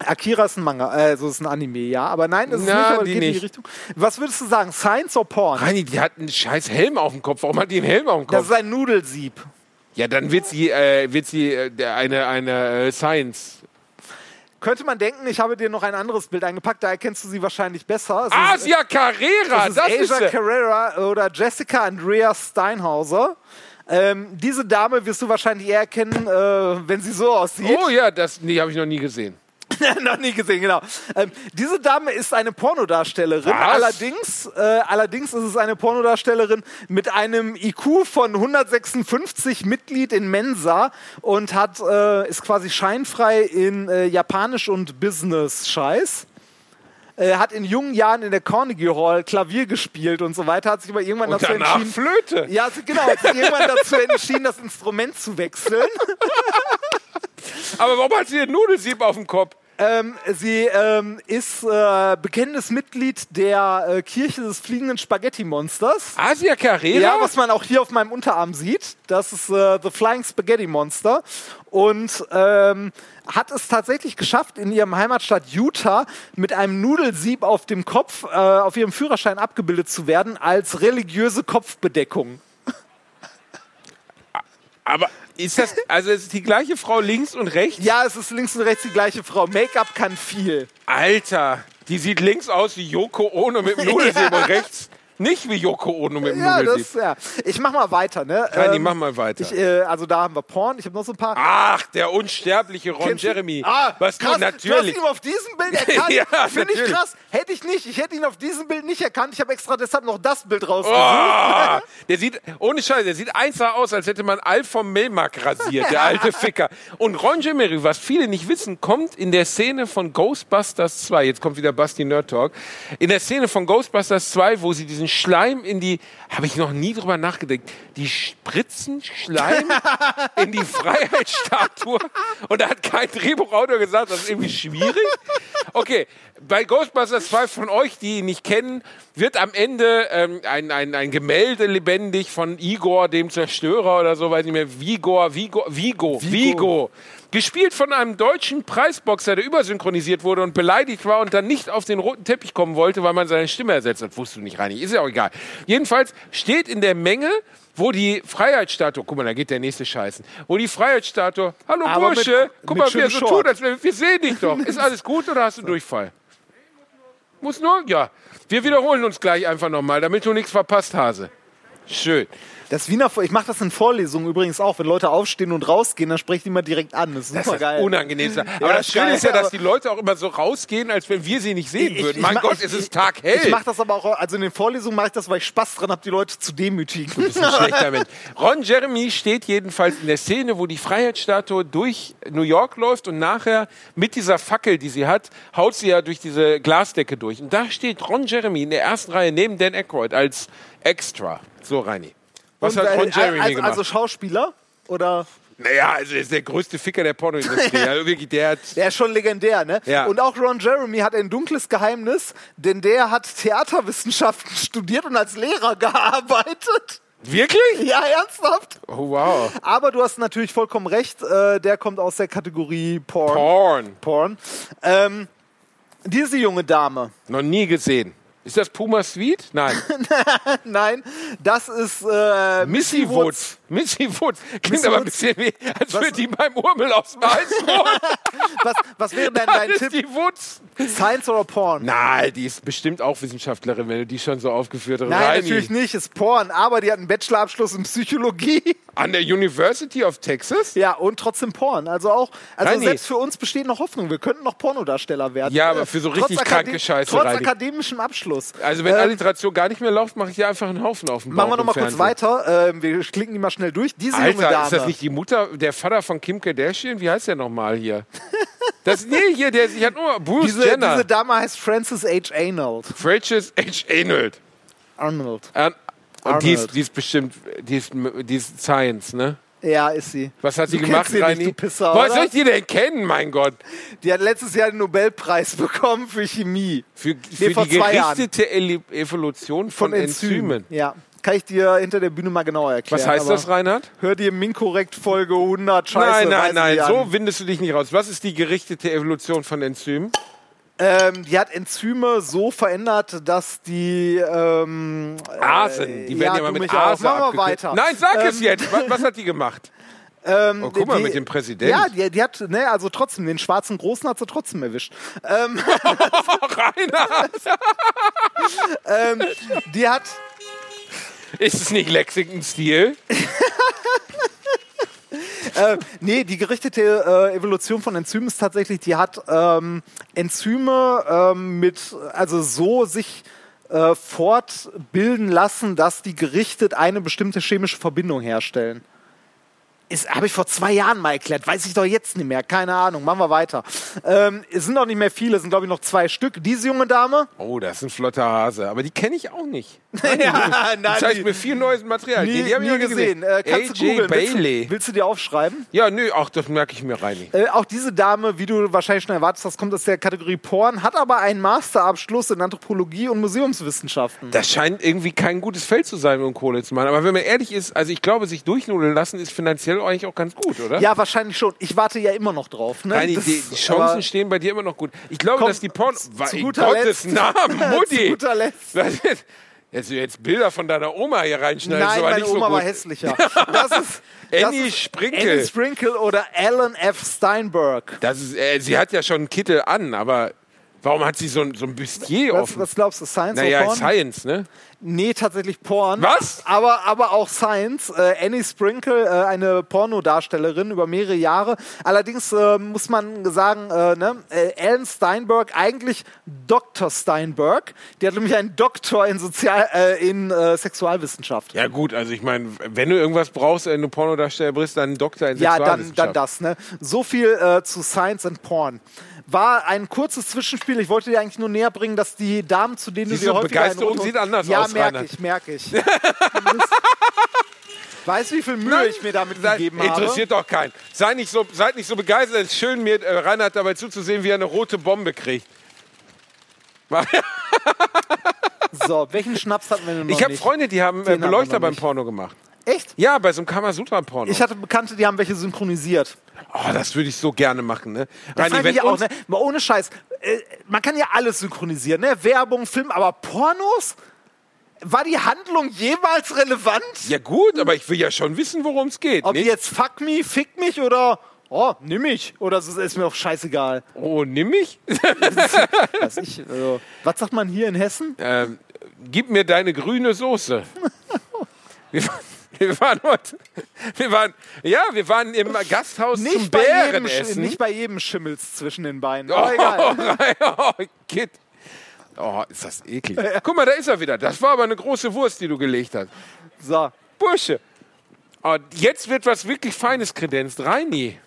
Akira ist ein Manga, äh, also ist ein Anime, ja. Aber nein, das ist Na, nicht, aber die geht in die nicht. Richtung. Was würdest du sagen? Science or Porn? Reini, die hat einen scheiß Helm auf dem Kopf. Warum hat die einen Helm auf dem Das Kopf? ist ein Nudelsieb. Ja, dann wird sie, äh, wird sie äh, eine, eine äh, Science. Könnte man denken, ich habe dir noch ein anderes Bild eingepackt, da erkennst du sie wahrscheinlich besser. Es ist- Asia Carrera, Das das ist ist, Asia sie. Carrera oder Jessica Andrea Steinhauser. Ähm, diese Dame wirst du wahrscheinlich eher kennen, äh, wenn sie so aussieht. Oh ja, das nee, habe ich noch nie gesehen. noch nie gesehen, genau. Ähm, diese Dame ist eine Pornodarstellerin. Was? Allerdings, äh, allerdings ist es eine Pornodarstellerin mit einem IQ von 156 Mitglied in Mensa und hat, äh, ist quasi scheinfrei in äh, Japanisch und Business-Scheiß. Äh, hat in jungen Jahren in der Carnegie Hall Klavier gespielt und so weiter, hat sich aber irgendwann Und dazu entschieden. Flöte. Ja, genau, hat sich irgendwann dazu entschieden, das Instrument zu wechseln. Aber warum hat sie den Nudelsieb auf dem Kopf? Ähm, sie ähm, ist äh, bekennendes Mitglied der äh, Kirche des fliegenden Spaghetti-Monsters. Asia Carrera? Ja, was man auch hier auf meinem Unterarm sieht. Das ist äh, The Flying Spaghetti Monster. Und ähm, hat es tatsächlich geschafft, in ihrem Heimatstadt Utah mit einem Nudelsieb auf dem Kopf äh, auf ihrem Führerschein abgebildet zu werden als religiöse Kopfbedeckung. Aber ist das, also ist die gleiche Frau links und rechts? Ja, es ist links und rechts die gleiche Frau. Make-up kann viel. Alter, die sieht links aus wie Yoko Ono mit dem Nudelsieb und rechts nicht wie Yoko Ono mit dem Ja, das, ja. Ich mach mal weiter, ne? Reini, Ähm, mach mal weiter. Ich, äh, also da haben wir Porn. Ich habe noch so ein paar. Ach, der unsterbliche Ron Kennst Jeremy. Ah, Was krass, du natürlich. Du hast ihn auf diesem Bild erkannt. Ja, Finde ich krass. Hätte ich nicht. Ich hätte ihn auf diesem Bild nicht erkannt. Ich habe extra deshalb noch das Bild rausgesucht. Oh, der sieht, ohne Scheiß, der sieht einfach aus, als hätte man Alf vom Melmark rasiert, der alte Ficker. Und Ron Jeremy, was viele nicht wissen, kommt in der Szene von Ghostbusters 2, jetzt kommt wieder Basti Nerd Talk, in der Szene von Ghostbusters 2, wo sie diesen Schleim in die, habe ich noch nie drüber nachgedacht, die spritzen Schleim in die Freiheitsstatue und da hat kein Drehbuchautor gesagt, das ist irgendwie schwierig. Okay, bei Ghostbusters 2 von euch, die ihn nicht kennen, wird am Ende ähm, ein, ein, ein Gemälde lebendig von Igor, dem Zerstörer oder so, weiß nicht mehr, Vigor, Vigo, Vigo, Vigo. Gespielt von einem deutschen Preisboxer, der übersynchronisiert wurde und beleidigt war und dann nicht auf den roten Teppich kommen wollte, weil man seine Stimme ersetzt hat. Wusstest du nicht, Reini. Ist ja auch egal. Jedenfalls steht in der Menge, wo die Freiheitsstatue, guck mal, da geht der nächste Scheißen, wo die Freiheitsstatue, hallo Aber Bursche, mit- guck mal, wie er so tut, als wir, wir sehen dich doch. Ist alles gut oder hast du Durchfall? Muss nur? Ja. Wir wiederholen uns gleich einfach nochmal, damit du nichts verpasst, Hase. Schön. Das Wiener, ich mache das in Vorlesungen übrigens auch. Wenn Leute aufstehen und rausgehen, dann spreche ich die mal direkt an. Das ist Das super ist geil. unangenehm. Aber Ja, das ist Schöne ist ja, dass die Leute auch immer so rausgehen, als wenn wir sie nicht sehen Ich- würden. ich mein mach- Gott, ich- es ist taghell. Ich mache das aber auch, also in den Vorlesungen mache ich das, weil ich Spaß dran habe, die Leute zu demütigen. Das ist ein schlechter Mensch. Ron Jeremy steht jedenfalls in der Szene, wo die Freiheitsstatue durch New York läuft und nachher mit dieser Fackel, die sie hat, haut sie ja durch diese Glasdecke durch. Und da steht Ron Jeremy in der ersten Reihe neben Dan Aykroyd als Extra. So, Reini. Was Und, hat Ron Jeremy also, gemacht? also Schauspieler? Oder? naja, also er ist der größte Ficker der Pornoindustrie. also wirklich, der hat Der ist schon legendär, ne? Ja. Und auch Ron Jeremy hat ein dunkles Geheimnis, denn der hat Theaterwissenschaften studiert und als Lehrer gearbeitet. Wirklich? Ja, ernsthaft? Oh, wow. Aber du hast natürlich vollkommen recht, äh, der kommt aus der Kategorie Porn. Porn. Porn. Ähm, diese junge Dame, Noch nie gesehen. Ist das Puma Sweet? Nein. Nein, das ist äh, Missy Woods. Missy Woods. Klingt Missy aber ein bisschen wie, als würde die beim Urmel aus dem Hals holen. Was, was wäre denn dein ist Tipp? die Woods. Science oder Porn? Nein, die ist bestimmt auch Wissenschaftlerin, wenn du die schon so aufgeführt hast. Nein, Reini. natürlich nicht, ist Porn, aber die hat einen Bachelorabschluss in Psychologie. An der University of Texas? Ja, und trotzdem Porn. Also auch, also Reini. selbst für uns besteht noch Hoffnung. Wir könnten noch Pornodarsteller werden. Ja, aber für so trotz richtig Akade- kranke Scheiße, Trotz Reini. akademischem Abschluss. Also wenn Ähm, Alliteration gar nicht mehr läuft, mache ich dir einfach einen Haufen auf Bauch Machen wir noch im mal kurz weiter. Ähm, wir klicken die mal schnell durch. Diese junge Alter, Dame. ist das nicht die Mutter, der Vater von Kim Kardashian? Wie heißt der nochmal hier? Das, nee, hier, der, ich hat nur Bruce diese, Jenner. diese Dame heißt Frances H. Arnold. Frances H. Arnold. Arnold. Und die ist, Arnold. die ist bestimmt, die ist, die ist Science, ne? Ja, ist sie. Was hat sie gemacht, sie Reini? Pisser, Woher soll ich die denn kennen, mein Gott? Die hat letztes Jahr den Nobelpreis bekommen für Chemie. Für, für vor die gerichtete Evolution von, Enzymen. Ja. Kann ich dir hinter der Bühne mal genauer erklären. Was heißt das, Reinhard? Hör dir Minkorrekt Folge 100 Scheiße. nein, nein, nein, so windest du dich nicht raus. Was ist die gerichtete Evolution von Enzymen? Ähm, die hat Enzyme so verändert, dass die ähm, Asen. Die werden ja, du mal mit mich auch. Ase Machen wir abgekürzt. weiter. Nein, sag es Ähm, jetzt. Was, was hat die gemacht? Ähm, Oh, guck mal, die- mit dem Präsident. Ja, die, die hat, ne, also trotzdem, den schwarzen Großen hat sie trotzdem erwischt. Ähm, ähm, die hat, Ist es nicht Lexington-Stil? äh, nee, die gerichtete äh, Evolution von Enzymen ist tatsächlich, die hat ähm, Enzyme ähm, mit, also so sich äh, fortbilden lassen, dass die gerichtet eine bestimmte chemische Verbindung herstellen. Habe ich vor zwei Jahren mal erklärt, weiß ich doch jetzt nicht mehr, keine Ahnung, machen wir weiter. Ähm, es sind noch nicht mehr viele, es sind glaube ich noch zwei Stück. Diese junge Dame, Oh, das ist ein flotter Hase. Aber die kenne ich auch nicht. ja, Du zeigst mir viel neues Material. nie, die, die hab ich nie nie gesehen. Äh, kannst du AJ googeln. Willst, Bailey. du- willst du dir aufschreiben? Ja, nö, ach, das merke ich mir rein. Äh, auch diese Dame, wie du wahrscheinlich schon erwartet hast, kommt aus der Kategorie Porn, hat aber einen Masterabschluss in Anthropologie und Museumswissenschaften. Das scheint irgendwie kein gutes Feld zu sein, um Kohle zu machen. Aber wenn man ehrlich ist, also ich glaube, sich durchnudeln lassen ist finanziell eigentlich auch ganz gut, oder? Ja, wahrscheinlich schon. Ich warte ja immer noch drauf. Ne? Nein, die, Das- die die Chancen stehen bei dir immer noch gut. Ich glaube, dass die Porn... zu guter Letzt. Namen, Mutti! Zu guter Letzt. Jetzt, jetzt Bilder von deiner Oma hier reinschneiden, Nein, meine so Oma gut. war hässlicher. Das ist, das Annie ist Sprinkel. Annie Sprinkle oder Alan F. Steinberg. Das ist, äh, sie hat ja schon einen Kittel an, aber warum hat sie so ein, so ein Bustier Was, offen? was glaubst du, Science naja, oder Porn? Science, ne? Nee, tatsächlich Porn. Was? Aber, aber auch Science. Äh, Annie Sprinkle, äh, eine Pornodarstellerin über mehrere Jahre. Allerdings äh, muss man sagen, äh, ne, äh, Ellen Steinberg, eigentlich Dr. Steinberg. Die hat nämlich einen Doktor in, Sozial äh, in äh, Sexualwissenschaft. Ja gut, also ich meine, wenn du irgendwas brauchst, wenn du Pornodarsteller bist, dann einen Doktor in Ja, dann, dann Sexualwissenschaft. das. Ne? So viel zu Science and Porn. War ein kurzes Zwischenspiel. Ich wollte dir eigentlich nur näher bringen, dass die Damen, zu denen Siehst du dir häufiger Begeisterung sieht anders ja, aus, merke Reinhard. ich, merke ich. weißt du, wie viel Mühe ich mir damit Nein, gegeben habe? interessiert doch keinen. Sei nicht so, seid nicht so begeistert. Es ist schön, mir äh, Reinhard dabei zuzusehen, wie er eine rote Bombe kriegt. So, welchen Schnaps hatten wir denn noch Ich habe? Freunde, die haben äh, haben Beleuchter noch beim. Porno gemacht. Ja, bei so einem Kamasutra-Porno. Ich hatte Bekannte, die haben welche synchronisiert. Oh, das würde ich so gerne machen, ne? Das Reini, ich auch, ne? Mal ohne Scheiß. Äh, man kann ja alles synchronisieren, ne? Werbung, Film, aber Pornos? War die Handlung jemals relevant? Ja gut, aber ich will ja schon wissen, worum es geht. Ob die nicht? jetzt fuck me, fick mich oder oh, nimm mich oder es ist, ist mir auch scheißegal. Oh, nimm mich? Was, ich, also, was sagt man hier in Hessen? ähm, gib mir deine grüne Soße. wir, waren heute, wir waren, ja, wir waren im Gasthaus zum Nicht Sch- Bärenessen. nicht bei jedem Schimmel's zwischen den Beinen. Oh, Aber egal. oh, Kid. Oh, ist das eklig. Guck mal, da ist er wieder. Das war aber eine große Wurst, die du gelegt hast. So. Bursche. Oh, jetzt wird was wirklich Feines kredenzt. Reini.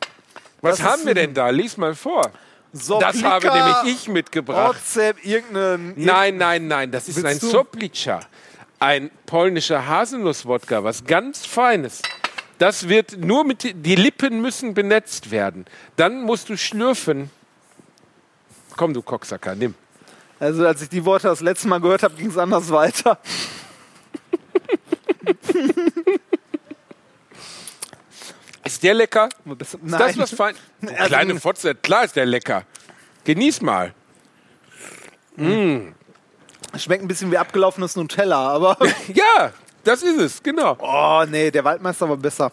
Was Das haben wir denn da? Lies mal vor. so Das habe nämlich ich mitgebracht. WhatsApp, irgendeinen. Nein, nein, nein, das ist ein? Soplica. Ein polnischer Haselnusswodka, was ganz Feines. Das wird nur mit, die Lippen müssen benetzt werden. Dann musst du schlürfen. Komm, du Cocksacker, nimm. Also, als ich die Worte das letzte Mal gehört habe, ging es anders weiter. Ist der lecker? Das, Ist das was fein? Also- kleine Fotze, klar ist der lecker. Genieß mal. Mm. Schmeckt ein bisschen wie abgelaufenes Nutella, aber. Ja, das ist es, genau. Oh, nee, der Waldmeister war besser.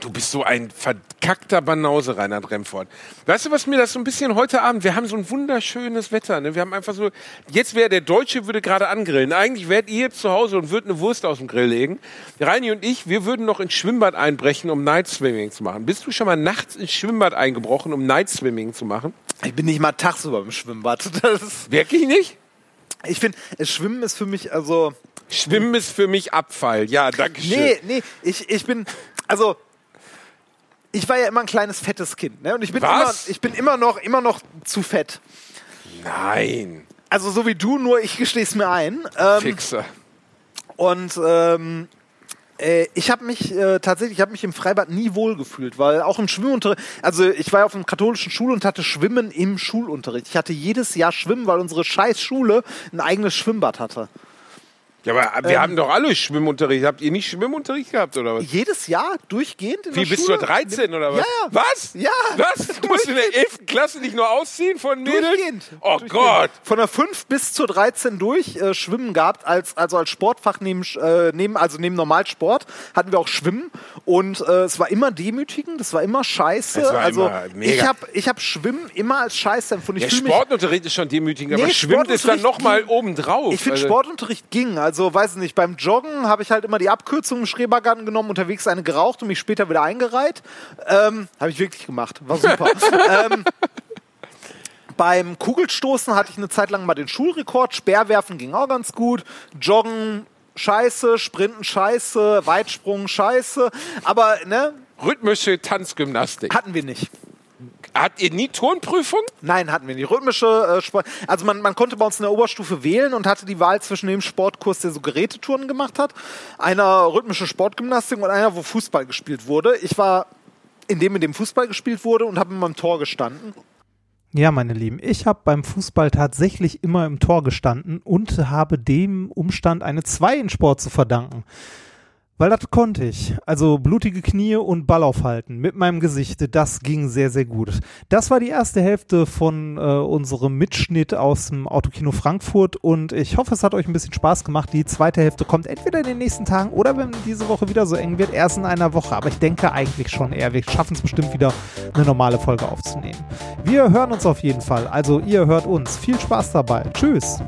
Du bist so ein verkackter Banause, Reinhard Remford. Weißt du, was mir das so ein bisschen heute Abend, wir haben so ein wunderschönes Wetter, ne? Wir haben einfach so, jetzt wäre der Deutsche würde gerade angrillen. Eigentlich wärt ihr zu Hause und würdet eine Wurst aus dem Grill legen. Reini und ich, wir würden noch ins Schwimmbad einbrechen, um Night Swimming zu machen. Bist du schon mal nachts ins Schwimmbad eingebrochen, um Night Swimming zu machen? Ich bin nicht mal tagsüber im Schwimmbad. Das Wirklich nicht? Ich finde, Schwimmen ist für mich, also. Schwimmen ist für mich Abfall. Ja, danke schön. Nee, nee, ich, ich bin, also. Ich war ja immer ein kleines fettes Kind, ne? Und ich bin immer, Was? ich bin immer noch, immer noch zu fett. Nein. Also so wie du, nur ich gestehe es mir ein. Ähm, Fixer. Und ähm, äh, ich habe mich äh, tatsächlich, ich habe mich im Freibad nie wohl gefühlt, weil auch im Schwimmunterricht, also ich war auf einem katholischen Schul und hatte Schwimmen im Schulunterricht. Ich hatte jedes Jahr Schwimmen, weil unsere scheiß Schule ein eigenes Schwimmbad hatte. Ja, aber wir haben doch alle Schwimmunterricht. Habt ihr nicht Schwimmunterricht gehabt, oder was? Jedes Jahr durchgehend in Wie, der bist du Schule? 13 oder was? Ja, ja. Was? Ja. Was? Du musst in der 11. Klasse nicht nur ausziehen von Mädels? Durchgehend. Oh Durchgehend. Gott. Von der 5 bis zur 13 durch äh, Schwimmen gehabt, als, also als Sportfach neben, äh, neben, also neben Normalsport hatten wir auch Schwimmen und äh, es war immer demütigend, es war immer scheiße. War also immer ich habe ich hab Schwimmen immer als scheiße empfunden. Ich mich, Sportunterricht ist schon demütigend, aber Nee, Schwimmen ist dann nochmal obendrauf. ich finde Also- Sportunterricht ging. Also weiß nicht, beim Joggen habe ich halt immer die Abkürzung im Schrebergarten genommen, unterwegs eine geraucht und mich später wieder eingereiht. Ähm, habe ich wirklich gemacht. War super. ähm, beim Kugelstoßen hatte ich eine Zeit lang mal den Schulrekord. Speerwerfen ging auch ganz gut. Joggen scheiße, Sprinten scheiße, Weitsprung scheiße. Aber ne, Rhythmische Tanzgymnastik. hatten wir nicht. Habt ihr nie Turnprüfung? Nein, hatten wir nicht. Rhythmische äh, Sport. Also man, man konnte bei uns in der Oberstufe wählen und hatte die Wahl zwischen dem Sportkurs, der so Gerätetouren gemacht hat, einer rhythmische Sportgymnastik und einer, wo Fußball gespielt wurde. Ich war in dem, in dem Fußball gespielt wurde und habe in meinem Tor gestanden. Ja, meine Lieben, ich habe beim Fußball tatsächlich immer im Tor gestanden und habe dem Umstand eine 2 in Sport zu verdanken. Weil das konnte ich. Also blutige Knie und Ball aufhalten mit meinem Gesicht. Das ging sehr, sehr gut. Das war die erste Hälfte von äh, unserem Mitschnitt aus dem Autokino Frankfurt und ich hoffe, es hat euch ein bisschen Spaß gemacht. Die zweite Hälfte kommt entweder in den nächsten Tagen oder wenn diese Woche wieder so eng wird, erst in einer Woche. Aber ich denke eigentlich schon eher, wir schaffen es bestimmt wieder, eine normale Folge aufzunehmen. Wir hören uns auf jeden Fall. Also ihr hört uns. Viel Spaß dabei. Tschüss.